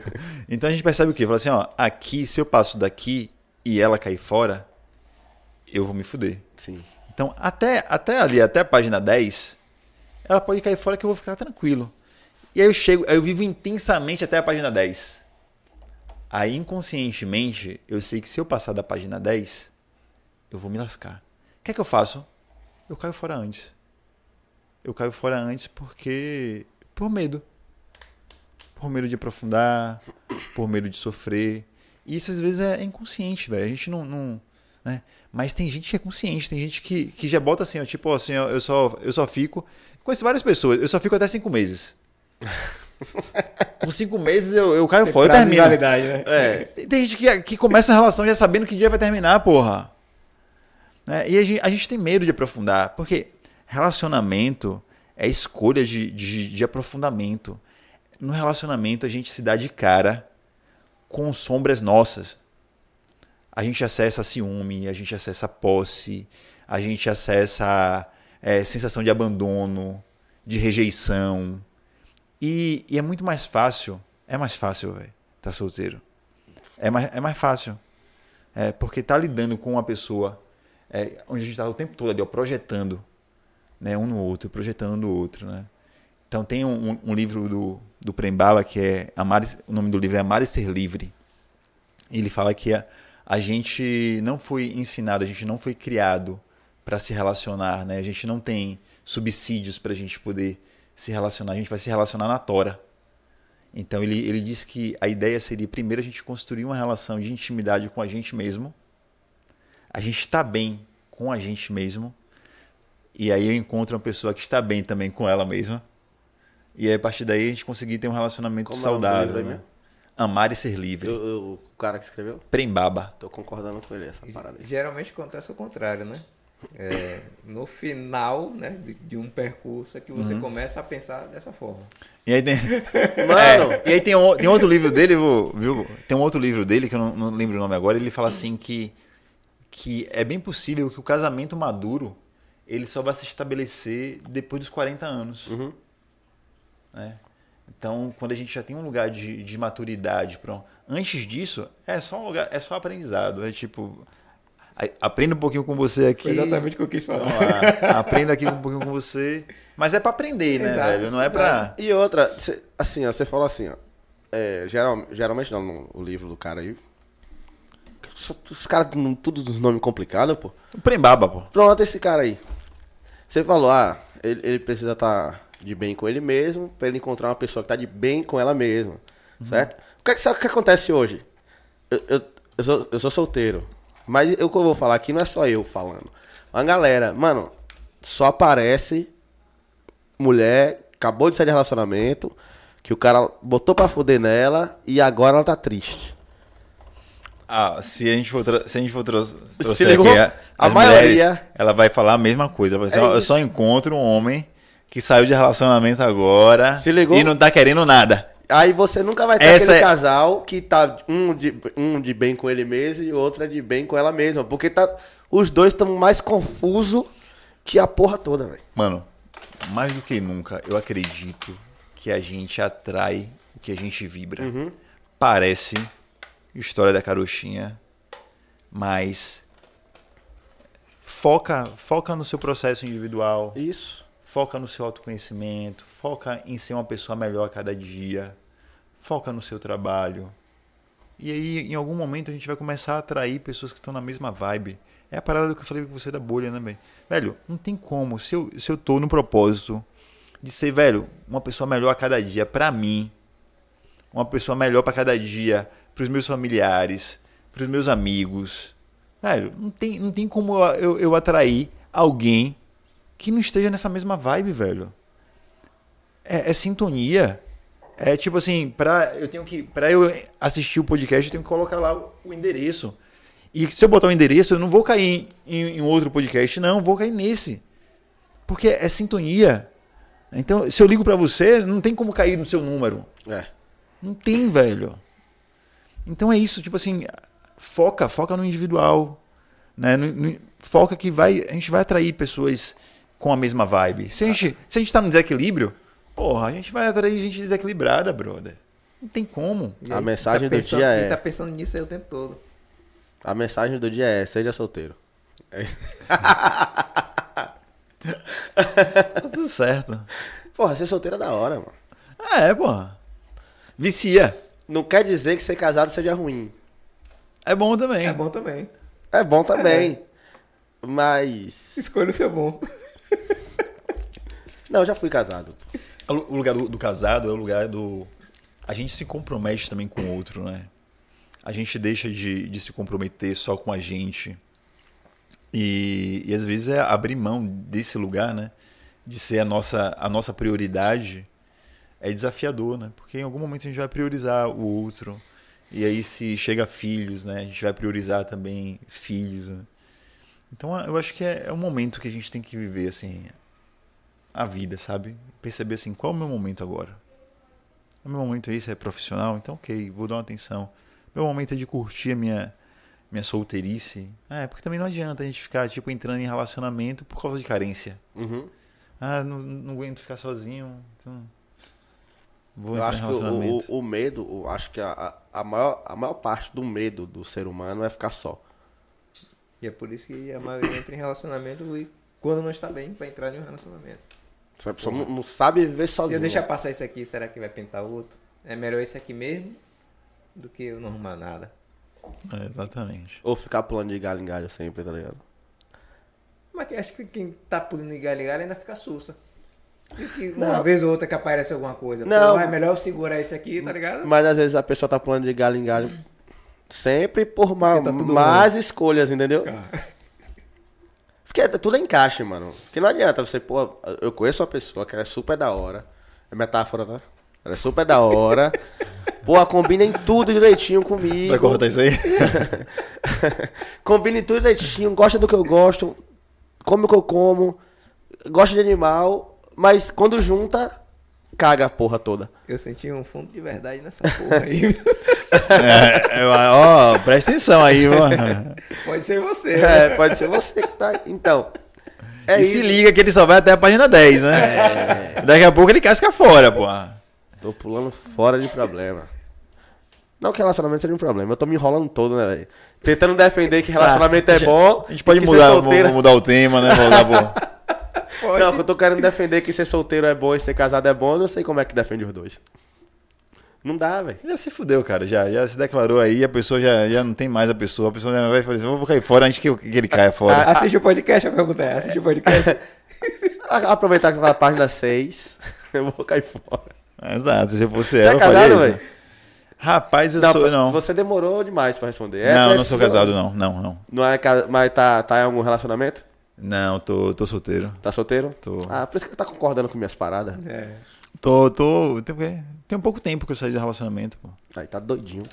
*laughs* então a gente percebe o quê? Fala assim, ó, aqui, se eu passo daqui e ela cair fora, eu vou me fuder. Sim. Então, até, até ali, até a página 10, ela pode cair fora que eu vou ficar tranquilo. E aí eu chego, aí eu vivo intensamente até a página 10. Aí, inconscientemente, eu sei que se eu passar da página 10, eu vou me lascar. O que é que eu faço? Eu caio fora antes. Eu caio fora antes porque. por medo. Por medo de aprofundar, por medo de sofrer. E isso às vezes é inconsciente, velho. A gente não. não né? Mas tem gente que é consciente, tem gente que, que já bota assim, ó, tipo assim, ó, eu só, eu só fico. Conheço várias pessoas, eu só fico até cinco meses. *laughs* Com cinco meses eu, eu caio fora, eu termino. validade, né? É. Tem, tem gente que, que começa a relação já sabendo que dia vai terminar, porra. Né? E a gente, a gente tem medo de aprofundar, porque relacionamento é escolha de, de, de aprofundamento. No relacionamento a gente se dá de cara com sombras nossas. A gente acessa ciúme, a gente acessa posse, a gente acessa é, sensação de abandono, de rejeição. E, e é muito mais fácil, é mais fácil, velho, tá solteiro. É mais, é mais fácil. É, porque tá lidando com uma pessoa é, onde a gente tá o tempo todo ali, ó, projetando né, um no outro, projetando no outro, né? Então tem um, um- um livro do, do Prembala que é Amar, e- o nome do livro é Amar e Ser Livre. Ele fala que a, a gente não foi ensinado, a gente não foi criado para se relacionar, né? A gente não tem subsídios para a gente poder se relacionar, a gente vai se relacionar na tora. Então ele, ele disse que a ideia seria primeiro a gente construir uma relação de intimidade com a gente mesmo. A gente está bem com a gente mesmo. E aí eu encontro uma pessoa que está bem também com ela mesma. E aí a partir daí a gente conseguir ter um relacionamento Como é o nome do saudável. livro aí né? Amar e ser livre. Eu- o cara que escreveu? Prembaba. Tô concordando com ele, essa parada aí. Geralmente acontece o contrário, né? É, no final né, de, de um percurso é que você começa a pensar dessa forma. E aí tem, *laughs* Mano, É, e aí tem, um, tem outro livro dele, viu? Tem um outro livro dele, que eu não, não lembro o nome agora, ele fala assim que, que é bem possível que o casamento maduro ele só vai se estabelecer depois dos 40 anos. Uhum. né? Então, quando a gente já tem um lugar de, de maturidade, pronto. Antes disso, é só um lugar, é só aprendizado. É tipo. Aprenda um pouquinho com você aqui. Foi exatamente o que eu quis falar. Lá, Aprenda aqui um pouquinho com você. Mas é pra aprender, né, Exato, velho? Não é pra. E outra, cê- assim, ó, você falou assim, ó. é, geral, geralmente não, no o livro do cara aí. Os caras, tudo dos nomes complicados, pô. Prembaba, pô. Pronto, esse cara aí. Você falou, ah, ele, ele precisa estar de bem com ele mesmo, pra ele encontrar uma pessoa que tá de bem com ela mesma. Certo? O que, é que- sabe o que acontece hoje? Eu, eu, eu, sou, eu sou solteiro. Mas o que eu vou falar aqui não é só eu falando. Uma galera, mano, só aparece mulher, acabou de sair de relacionamento, que o cara botou pra fuder nela e agora ela tá triste. Ah, se a gente for, se a gente for tro- trouxer Se ligou? aqui, a, A maioria- mulheres, ela vai falar a mesma coisa. Vai dizer, É eu só encontro um homem que saiu de relacionamento agora Se ligou? e não tá querendo nada. Aí você nunca vai ter Essa aquele é- casal que tá um de, um de bem com ele mesmo e outro é de bem com ela mesma. Porque tá, os dois estão mais confusos que a porra toda, velho. Mano, mais do que nunca, eu acredito que a gente atrai o que a gente vibra. Uhum. Parece história da carochinha, mas foca, foca no seu processo individual. Isso. Foca no seu autoconhecimento, foca em ser uma pessoa melhor a cada dia, foca no seu trabalho. E aí, em algum momento, a gente vai começar a atrair pessoas que estão na mesma vibe. É a parada que eu falei com você da bolha, né, velho? Velho, não tem como. Se eu, se eu tô no propósito de ser, velho, uma pessoa melhor a cada dia, pra mim, uma pessoa melhor pra cada dia, pros meus familiares, pros meus amigos, velho, não tem, não tem como eu, eu, eu atrair alguém que não esteja nessa mesma vibe, velho. É, é sintonia. É tipo assim, pra eu tenho que para eu assistir o podcast, eu tenho que colocar lá o, o endereço. E se eu botar o endereço, eu não vou cair em, em, outro podcast, não, vou cair nesse. Porque é sintonia. Então, se eu ligo pra você, não tem como cair no seu número. É. Não tem, velho. Então é isso, tipo assim, foca, foca no individual, né? No- no- foca que vai, a gente vai atrair pessoas com a mesma vibe. Se a gente, se a gente tá no desequilíbrio, porra, a gente vai atrair gente desequilibrada, brother. Não tem como. A aí, mensagem do pensando, dia é- tá pensando nisso aí o tempo todo. A mensagem do dia é: seja solteiro. É. Tá tudo certo. Porra, ser solteiro é da hora, mano. É, porra. Vicia. Não quer dizer que ser casado seja ruim. É bom também. É bom também. É bom também. Mas. Escolha o seu bom. Não, já fui casado. O lugar do, do casado é o lugar do. A gente se compromete também com o outro, né? A gente deixa de, de se comprometer só com a gente. E, e às vezes é abrir mão desse lugar, né? De ser a nossa, a nossa prioridade é desafiador, né? Porque em algum momento a gente vai priorizar o outro. E aí se chega filhos, né? A gente vai priorizar também filhos, né? Então eu acho que é, é um momento que a gente tem que viver, assim, a vida, sabe? Perceber assim, qual é o meu momento agora? O meu momento é isso, é profissional, então ok, vou dar uma atenção. Meu momento é de curtir a minha, minha solteirice. É, porque também não adianta a gente ficar, tipo, entrando em relacionamento por causa de carência. Uhum. Ah, não, não aguento ficar sozinho, então... Vou Eu entrar acho em que o, o, o medo, o- acho que a, a, a maior, a maior parte do medo do ser humano é ficar só. E é por isso que a maioria entra em relacionamento e quando não está bem, vai entrar em um relacionamento. A pessoa não, não sabe viver Se sozinha. eu deixar passar isso aqui, será que vai pintar outro? É melhor esse aqui mesmo do que eu não arrumar nada. É, exatamente. Ou ficar pulando de galho em galho sempre, tá ligado? Mas que- acho que quem tá pulando de galho em galho ainda fica sussa. E que uma vez ou outra que aparece alguma coisa. Não. Pô, é melhor eu segurar isso aqui, tá ligado? Mas às vezes a pessoa tá pulando de galho em galho. Sempre por ma Porque tá mais escolhas, entendeu? Ah. Porque é- tudo é encaixe, mano. Porque não adianta você, pô, eu conheço uma pessoa que ela é super da hora. É metáfora, tá? Ela é super da hora. *laughs* Pô, combina em tudo direitinho comigo. Vai cortar isso aí? *laughs* combina em tudo direitinho, gosta do que eu gosto, come o que eu como, gosta de animal, mas quando junta, caga a porra toda. Eu senti um fundo de verdade nessa porra aí. É, é, ó, presta atenção aí, mano. Pode ser você. né? É, pode ser você que tá. Então. É e isso. se liga que ele só vai até a página 10, né? Daqui a pouco ele casca fora, pô. Tô pulando fora de problema. Não que relacionamento seja um problema, eu tô me enrolando todo, né, velho? Tentando defender que relacionamento é bom. A gente pode mudar, mudar o tema, né? Pô. Pode. Não, que eu tô querendo defender que ser solteiro é bom e ser casado é bom, eu não sei como é que defende os dois. Não dá, velho. Já se fudeu, cara. Já, já se declarou aí, a pessoa já, já não tem mais a pessoa. A pessoa já vai falar assim, vou cair fora antes que, que ele caia fora. Assiste o podcast, a pergunta é, assiste o podcast. *laughs* Aproveitar que tá na página 6, *laughs* eu vou cair fora. Exato, se eu fosse Você ela, é casado, velho? Rapaz, eu Não, sou. Não, Você demorou demais pra responder. É, não, não sou casado, não. Não, não. Não é Mas tá, tá em algum relacionamento? Não, tô, tô solteiro. Tá solteiro? Tô. Ah, por isso que tá concordando com minhas paradas. É. Tô, tô. Tem, tem um pouco tempo que eu saí do relacionamento, pô. Aí tá doidinho.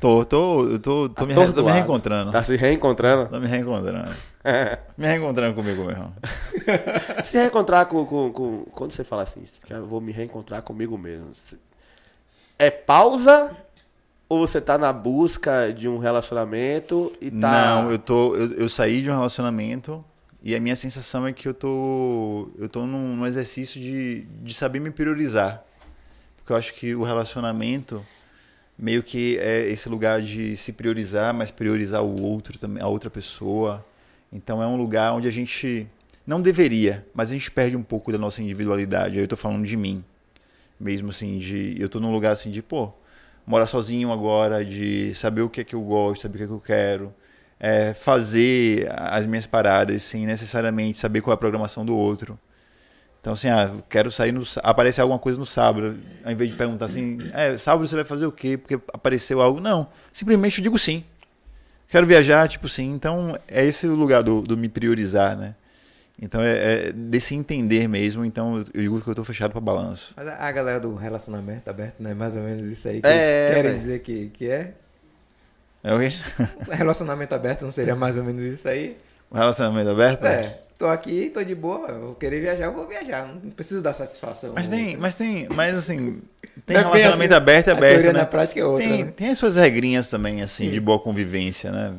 Tô, tô, tô, tô, me, tô me reencontrando. Tá se reencontrando. Tô me reencontrando. *laughs* Me reencontrando comigo mesmo. *laughs* se reencontrar com, com, com- Quando você fala assim, eu vou me reencontrar comigo mesmo. É pausa ou você tá na busca de um relacionamento e tá. Não, eu tô. Eu, eu saí de um relacionamento e a minha sensação é que eu tô. Eu tô num, num exercício de, de saber me priorizar. Porque eu acho que o relacionamento meio que é esse lugar de se priorizar, mas priorizar o outro também, a outra pessoa. Então é um lugar onde a gente não deveria, mas a gente perde um pouco da nossa individualidade. Aí eu tô falando de mim. Mesmo assim, de eu tô num lugar assim de, pô, morar sozinho agora, de saber o que é que eu gosto, saber o que é que eu quero, é, fazer as minhas paradas sem necessariamente saber qual é a programação do outro. Então, assim, ah, eu quero sair no. Aparecer alguma coisa no sábado, ao invés de perguntar assim, é, sábado você vai fazer o quê? Porque apareceu algo. Não, simplesmente eu digo sim. Quero viajar, tipo sim. Então, é esse o lugar do, do me priorizar, né? Então, é, é desse entender mesmo. Então, eu digo que eu tô fechado pra balanço. Mas a galera do relacionamento aberto, né? Mais ou menos isso aí que É, eles querem dizer que, que é. É o quê? *laughs* Relacionamento aberto não seria mais ou menos isso aí? O relacionamento aberto? É, tô aqui, tô de boa, eu vou querer viajar, eu vou viajar. Não preciso dar satisfação. Mas tem, mas tem, mas assim, tem é bem relacionamento assim, aberto e a aberto, teoria né? na prática é outra, tem, né? tem as suas regrinhas também, assim, Sim. de boa convivência, né?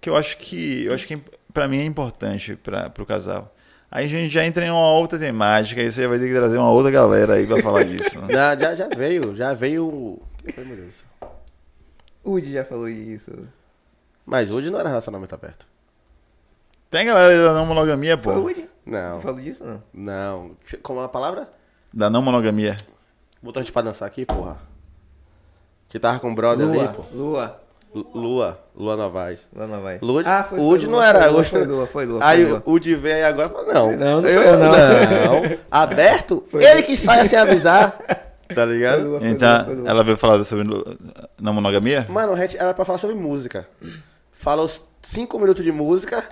Que eu acho que, eu acho que pra mim é importante para pro casal. Aí a gente já entra em uma outra temática, aí você vai ter que trazer uma outra galera aí pra falar disso. né? Já, já, já veio, já veio. Meu Deus? Udi já falou isso. Mas hoje não era relacionamento aberto. Tem galera da não monogamia, Foi o pô. Udi? Não. Falou disso não? Não. Como é a palavra? Da não monogamia. Botou a gente pra dançar aqui, porra. Que tava com o brother Lua, ali, pô. Lua. Lu- Lua. Lua Novaes. Lua não vai. Lua, Ah, foi, o foi Udi Lua, não era. Foi Lua, hoje foi Lua, foi Lua. Aí foi Lua. o Udi veio aí agora e falou, não. Não, não foi eu, não. não. Aberto? Foi ele que sai sem avisar. *laughs* Tá Foi ligado? Lua, foi Então, Lua, ela veio falar sobre não monogamia? Mano, era pra falar sobre música. Fala os cinco minutos de música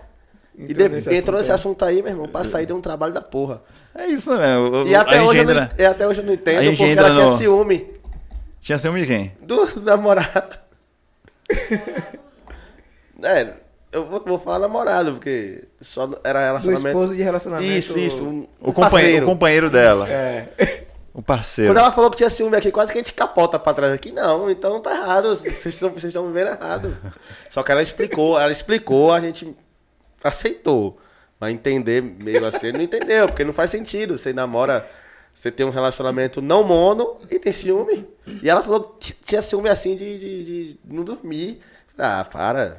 e Entrou de- nesse entrou nesse assunto assunto aí, meu irmão, pra sair de um trabalho da porra. É isso, né? E até hoje, eu não, e até hoje eu não entendo porque ela tinha no- ciúme Tinha ciúme de quem? do *laughs* namorado. é, eu vou, vou falar namorado, porque só era Do relacionamento. esposo de relacionamento. Isso, isso. Um, O um companheiro, o companheiro dela. É. O parceiro. Quando ela falou que tinha ciúme aqui, quase que a gente capota pra trás aqui. Não, então tá errado. Vocês estão, vocês estão me vendo errado. Só que ela explicou, ela explicou, a gente aceitou. Mas entender meio assim, não entendeu, porque não faz sentido. Você namora, você tem um relacionamento não mono e tem ciúme. E ela falou que tinha ciúme assim de, de, de não dormir. Ah, para.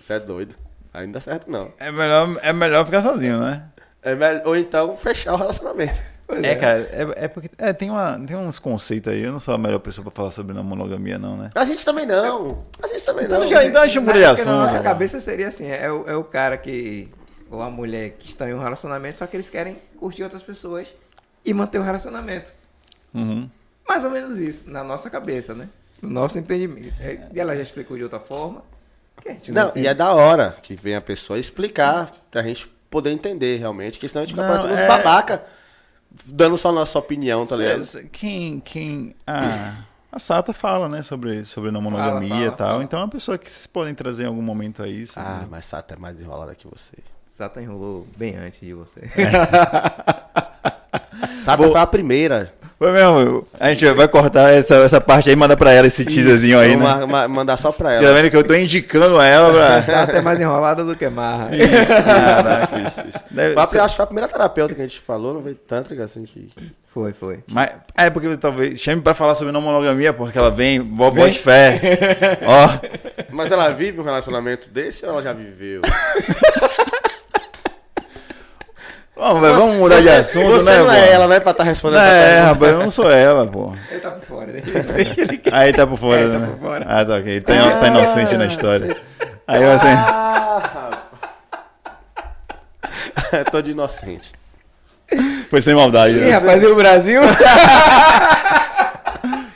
Você é doido. Aí não dá certo, não. É melhor, é melhor ficar sozinho, né? É melhor, ou então fechar o relacionamento. Pois É, cara, é, é porque é, tem, uma, tem uns conceitos aí. Eu não sou a melhor pessoa pra falar sobre não monogamia, não, né? A gente também não. A gente também não. Então já- então a gente Na muda de época, Na assunto. nossa cabeça seria assim, é o, é o cara que, ou a mulher que está em um relacionamento, só que eles querem curtir outras pessoas e manter o relacionamento. Uhum. Mais ou menos isso, na nossa cabeça, né? No nosso entendimento. É, E ela já explicou de outra forma. Não, entende. e é da hora que vem a pessoa explicar pra gente poder entender realmente, que senão a gente fica Não, parecendo uns é- babaca, dando só a nossa opinião, tá Cê- ligado? Quem, quem, ah, a Sata fala, né, sobre, sobre não monogamia Fala, fala, e tal. fala. Então é uma pessoa que vocês podem trazer em algum momento aí. sobre- Ah, mas Sata é mais enrolada que você. Sata enrolou bem antes de você. *laughs* Sata foi a primeira. Foi mesmo, a gente vai cortar essa, essa parte aí e mandar pra ela esse teaserzinho aí, né? ma- ma- mandar só pra Tá ela. vendo que eu tô indicando a ela pra... Sata é mais enrolada do que marra. Caraca, isso, isso. Deve ser- acho que foi a primeira terapeuta que a gente falou, não foi tântrica assim que... Foi, foi. Mas, é porque você talvez chame pra falar sobre não monogamia, porque ela vem, bo- bote fé. *laughs* Ó, Mas ela vive um relacionamento desse ou ela já viveu? *laughs* vamos, mudar de assunto, Você né, não pô? é ela, né, pra estar respondendo Não, é, pergunta. rapaz, eu não sou ela, pô. Ele tá por fora, né? *laughs* Aí tá por fora, É, tá né? por fora. Ah, tá ok. Tá, tá inocente na história. Aí você. Ah, rapaz. *laughs* Tô de inocente. Foi sem maldade, Sim, né? rapaz, e o Brasil? *laughs*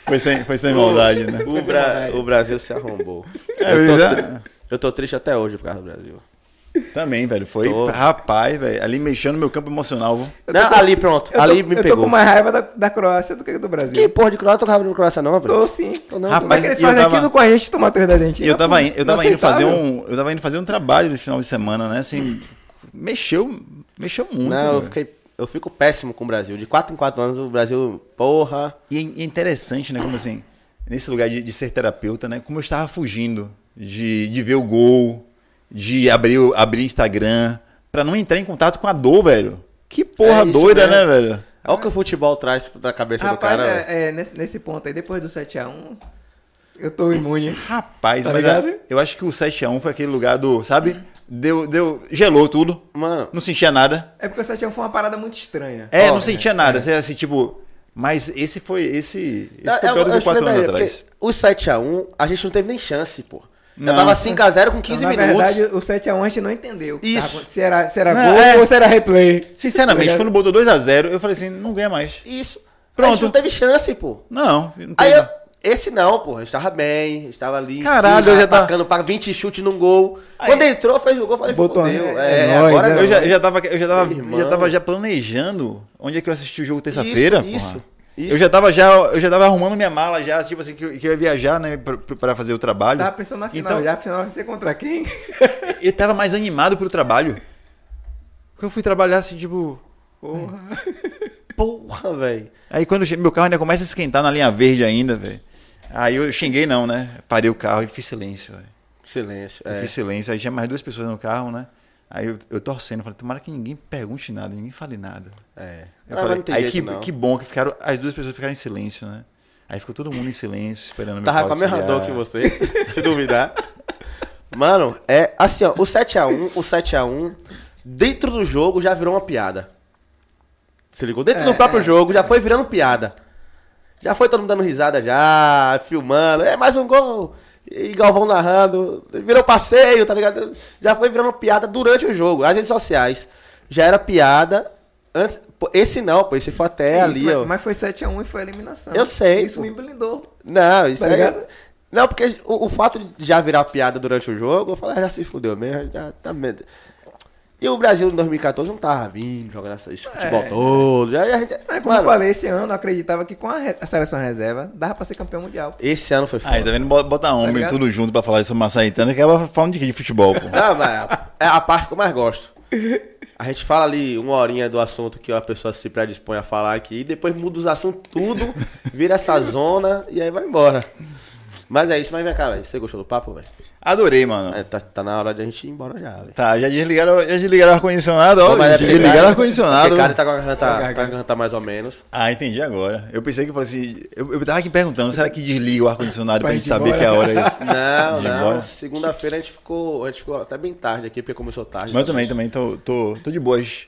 Foi sem, foi sem maldade, né? O, Bra- o Brasil se arrombou. É, eu, tô é- eu tô triste até hoje por causa do Brasil. Também, velho. Foi. Tô. Rapaz, velho. Ali mexendo no meu campo emocional, viu? Não, ali, pronto. Eu tô, ali me eu tô pegou. com mais raiva da, da Croácia do que do Brasil. Que porra de Croácia? Eu tô com raiva de Croácia não, rapaz. Tô sim. Tô não, Rapaz, Como é que eles eu fazem tava- aquilo com a gente tomar três da gente? Eu tava, in- eu tava indo fazer um. Eu tava indo fazer um trabalho esse final de semana, né? Assim. Mexeu. Mexeu muito. Não, eu velho. fiquei. Eu fico péssimo com o Brasil. De 4 em 4 anos o Brasil, porra. E é e é interessante, né? Como assim, nesse lugar de, de ser terapeuta, né? Como eu estava fugindo de, de ver o gol, de abrir, o- abrir Instagram, pra não entrar em contato com a dor, velho. Que porra É doida, mesmo. né, velho? Olha o que o futebol traz da cabeça Rapaz, do cara. é, é, nesse, nesse ponto aí, depois do 7x1, eu tô imune. Rapaz, Tá mas ligado? é- eu acho que o 7x1 foi aquele lugar do, sabe? Deu, deu, gelou tudo, Mano, não sentia nada. É porque o 7x1 foi uma parada muito estranha. É, Ó, não sentia nada. Você assim, tipo. Mas esse foi. Esse, esse É, foi eu- pior do eu que te 4 anos lembrei, atrás. O 7x1, a gente não teve nem chance, pô. Não. tava 5x0 com 15 Então, na minutos. verdade, o 7x1 a gente não entendeu. Isso. tava- se era, se era Não, gol é. ou se era replay. Sinceramente, Tá quando botou 2x0, eu falei assim: não ganha mais. Isso. A Pronto. gente não teve chance, pô. Não, não Aí teve. eu, esse não, pô. A gente tava bem, a gente tava ali. Caralho, cima, eu já tava- atacando pra 20 chutes num gol. Aí- Quando entrou, fez o gol, falei, Botou fodeu. a- É, é nóis, agora é não. Eu já, eu já tava, eu já tava, já tava já planejando onde é que eu assisti o jogo terça-feira. Isso, isso, porra. Isso. Eu já tava já, eu já tava arrumando minha mala já, tipo assim, que eu, que eu ia viajar, né, pra, pra fazer o trabalho. Tava pensando na final. Então- Já a final vai ser contra quem? *laughs* Eu tava mais animado pro trabalho. Porque eu fui trabalhar assim, tipo. Porra. *laughs* Porra, velho. Aí quando meu carro ainda começa a esquentar na linha verde ainda, velho. Aí eu xinguei não, né? Parei o carro e fiz silêncio, velho. Silêncio. Eu É. fiz silêncio. Aí tinha mais duas pessoas no carro, né? Aí eu, eu torcendo, falei, tomara que ninguém pergunte nada, ninguém fale nada. é. Eu Ah, falei, aí jeito, que, que bom que ficaram, as duas pessoas ficaram em silêncio, né? Aí ficou todo mundo em silêncio, esperando Tava com a mesma dor que você, *laughs* se duvidar. Mano, é assim, ó, o 7x1, o 7x1, dentro do jogo já virou uma piada. Se ligou? Dentro É, do próprio jogo já foi virando piada. Já foi todo mundo dando risada já, filmando, é mais um gol. E Galvão narrando, virou passeio, tá ligado? Já foi virando piada durante o jogo. As redes sociais já era piada antes. Esse não, pô, esse foi até ali, mas, ó. mas foi 7x1 e foi a eliminação. Eu sei, Isso pô. me blindou. Não, isso Tá aí. ligado? Não, porque o, o fato de já virar piada durante o jogo, eu falei, ah, já se fudeu mesmo, já tá medo. E o Brasil em 2014 não tava vindo, jogando essa- esse futebol É. todo. Já, a gente, Mas como mano, eu falei, esse ano eu acreditava que com a, re- a seleção reserva dava pra ser campeão mundial. esse ano foi foda. Aí, tá vendo? Bota, bota homem ligado? tudo junto pra falar sobre Massaitana, que acaba falando de quê? De futebol, pô. Não, mas é a parte que eu mais gosto. A gente fala ali uma horinha do assunto que a pessoa se predispõe a falar aqui, e depois muda os assuntos tudo, vira essa zona e aí vai embora. Mas é isso, mas vem cá, velho. Você gostou do papo, velho? Adorei, mano. É, tá, tá na hora de a gente ir embora já, velho. Tá, já desligaram, já desligaram o ar-condicionado, ó. Mas é desligaram o ar-condicionado. porque Cara tá com a garganta, tá garganta. garganta mais ou menos. Ah, entendi agora. Eu pensei que eu falei assim. Eu, eu tava aqui perguntando, será que desliga o ar-condicionado pra Pra gente gente saber ir que é a hora aí? *laughs* Não, não. embora? Segunda-feira a gente ficou. A gente ficou até bem tarde aqui, porque começou tarde. Mas eu também, também tô, tô, tô de boas.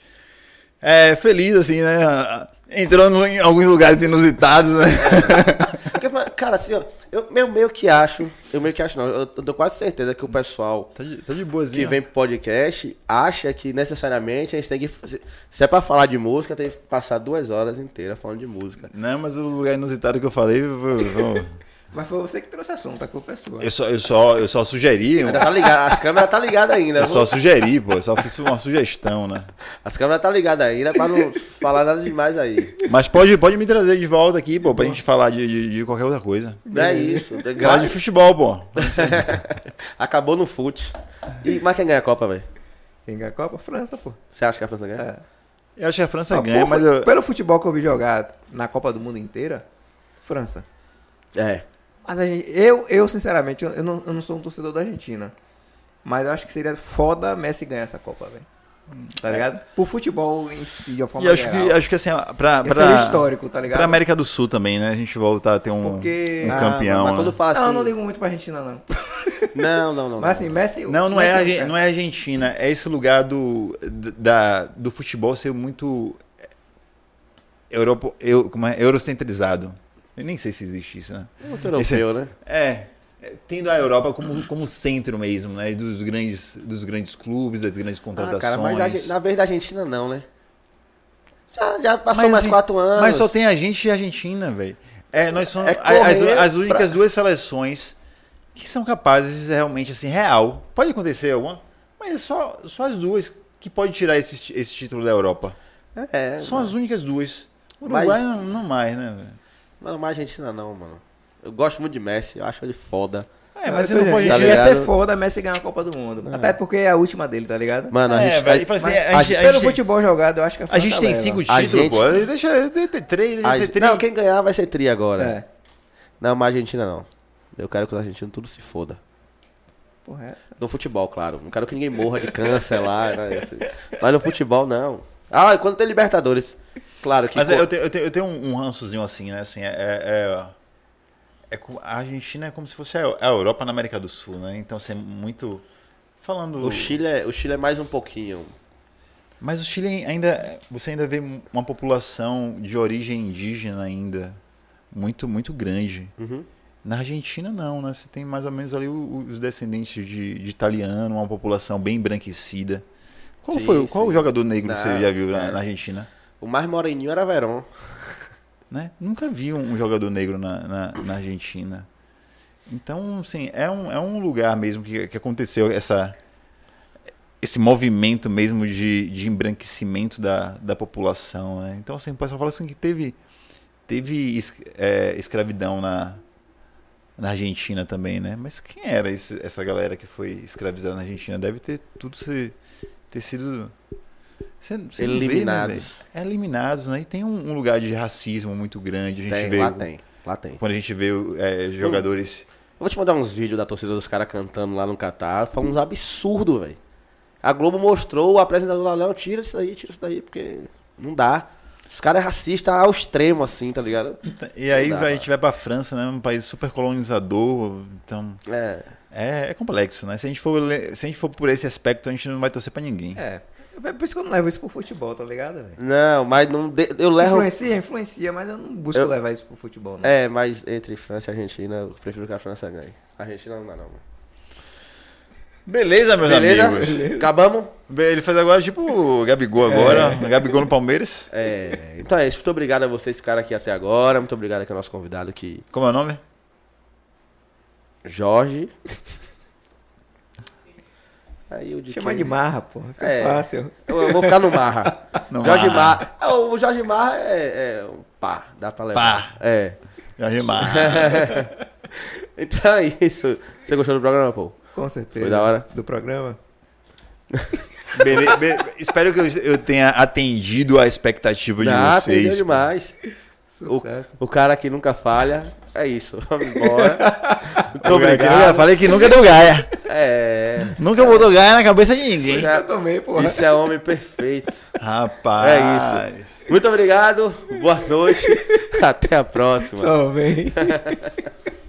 É, feliz, assim, né? Entrando em alguns lugares inusitados, né? *laughs* Cara, assim, ó, eu meio, meio que acho, eu meio que acho não, eu tenho quase certeza que o pessoal Tá de, tá de que vem pro podcast acha que necessariamente a gente tem que. Se é pra falar de música, tem que passar duas horas inteiras falando de música. Não, mas o lugar inusitado que eu falei, eu, vou- Mas foi você que trouxe assunto, a culpa é sua. eu só, eu só, eu só sugeri, Ainda tá ligado, as câmeras tá ligadas ainda. eu só sugeri, pô, eu só fiz uma sugestão, né? As câmeras tá ligadas ainda pra não falar nada demais aí. Mas pode, pode me trazer de volta aqui, pô, pra gente falar de, de, de qualquer outra coisa. Não é isso. Falar Gra- de futebol, pô. *laughs* Acabou no fute. E, mas quem ganha a Copa, velho? Quem ganha a Copa? França, pô. Você acha que a França ganha? É. Eu acho que a França Ah, ganha, pô, mas eu... Pelo futebol que eu vi jogar na Copa do Mundo inteira, França. É. Mas a gente, eu, eu, sinceramente, eu, não, eu não sou um torcedor da Argentina. Mas eu acho que seria foda Messi ganhar essa Copa, velho. Tá ligado? Por futebol em si, de uma forma E acho que, geral. acho que assim, pra, pra, histórico, tá ligado? pra América do Sul também, né? A gente voltar a ter um, Porque- um Ah, campeão. Mas né? quando fala assim. Não, eu não ligo muito pra Argentina, *laughs* não. Não, não, não. Mas assim, Messi... Não, não Messi é, um cara- não é Argentina. É esse lugar do, da, do futebol ser muito Europa, eu, como é? eurocentrizado. Eu nem sei se existe isso, né? Muito europeu, né? É, é, tendo a Europa como, como centro mesmo, né? Dos grandes, dos grandes clubes, das grandes Ah, contratações. cara, mas a na vez da Argentina não, né? Já, já passou Mas, mais assim, quatro anos. Mas só tem a gente e a Argentina, velho. É, nós somos É as, as únicas duas seleções que são capazes realmente, assim, real. Pode acontecer alguma, mas é só, só as duas que pode tirar esse, esse título da Europa. É, São as únicas duas. O Mas- Uruguai não, não mais, né, velho? Mano, mas Argentina não, mano. Eu gosto muito de Messi, eu acho ele foda. É, mas se eu não for Tá Argentina... ia ser foda Messi ganhar a Copa do Mundo. Até porque é a última dele, tá ligado? Mano, a É, gente. velho, a- fala assim, Mas, a, a gente, Pelo a gente- futebol jogado, eu acho que a a França gente tem leva. cinco A títulos, gente- pô. Deixa, deixa ter três, deixa a ter não, quem ganhar vai ser tri agora. É. Não, mas a Argentina não. Eu quero que os argentinos tudo se foda. Porra, é essa? No futebol, claro. Não quero que ninguém morra de câncer lá. né, assim. Mas no futebol, não. Ah, e quando tem Libertadores. Claro que. Mas pô, eu tenho, eu, tenho, eu tenho um, rançozinho assim, né? Assim, é, é, é co- a Argentina é como se fosse a a Europa na América do Sul, né? Então, assim, é muito. Falando. o, Chile é, o Chile é mais um pouquinho. Mas o Chile ainda. Você ainda vê uma população de origem indígena ainda muito, muito grande. Uhum. Na Argentina, não, né? Você tem mais ou menos ali os descendentes de, de italiano, uma população bem embranquecida. Qual Sim, foi qual sim. o jogador negro que Não, você já viu na, na Argentina? O mais moreninho era Verón. né? Nunca vi um, jogador negro na, na, na Argentina. Então, assim, é um, é um lugar mesmo que, que aconteceu essa, esse movimento mesmo de, de embranquecimento da, da população, né? Então, assim, o pessoal fala assim que teve, teve es- é, escravidão na, na Argentina também, né? Mas quem era esse- essa galera que foi escravizada na Argentina? Deve ter tudo se, ter sido... Você, você não vê, né, Eliminados. é, eliminados, né? E tem um, um lugar de racismo muito grande. A gente Tem, vê, lá tem. Lá tem. Quando a gente vê é, jogadores. Eu vou te mandar uns vídeos da torcida dos caras cantando lá no Catar. Foi uns absurdos, velho. A Globo mostrou, o apresentador lá, não, tira isso daí, tira isso daí, porque não dá. Os caras é racista ao extremo, assim, tá ligado? E aí dá, a gente vai pra França, né? Um país super colonizador. Então. É. É, é complexo, né? Se a, gente for, se a gente for por esse aspecto, a gente não vai torcer pra ninguém. É. É por isso que eu não levo isso pro futebol, tá ligado, velho? Não, mas não. de- Eu levo. Influencia, influencia, mas eu não busco Eu- levar isso pro futebol, não. É, mas entre França e Argentina, eu prefiro que a França ganhe. A Argentina não dá, não. mano. Beleza, meus Beleza? amigos. Acabamos? Bem, Ele faz agora tipo o Gabigol agora. o Gabigol no Palmeiras. É. Então é isso. Muito obrigado a vocês que ficaram aqui até agora. Muito obrigado aqui ao nosso convidado aqui, Como é o nome? Jorge. Aí o de Chama quem? de marra. Que É. é fácil. Eu, vou ficar no Marra. *laughs* No Jorge Marra. Marra. Ah, O Jorge Marra é, é um pá, dá pra levar. Pá. É. Jorge Mar. *laughs* Então é isso. Você gostou do programa, pô? Com certeza. Foi da hora. Do programa. *laughs* Bele- be- espero que eu, tenha atendido a expectativa de Ah, vocês. atendeu demais. O, Sucesso. o cara que nunca falha. É isso. Vamos embora. *laughs* Muito Eu obrigado. falei que nunca deu gaia. É. Nunca botou gaia na cabeça de ninguém. Isso que eu tomei, porra. Isso é homem perfeito. Rapaz. É Muito obrigado. Boa noite. *laughs* Até a próxima. Só vem. *laughs*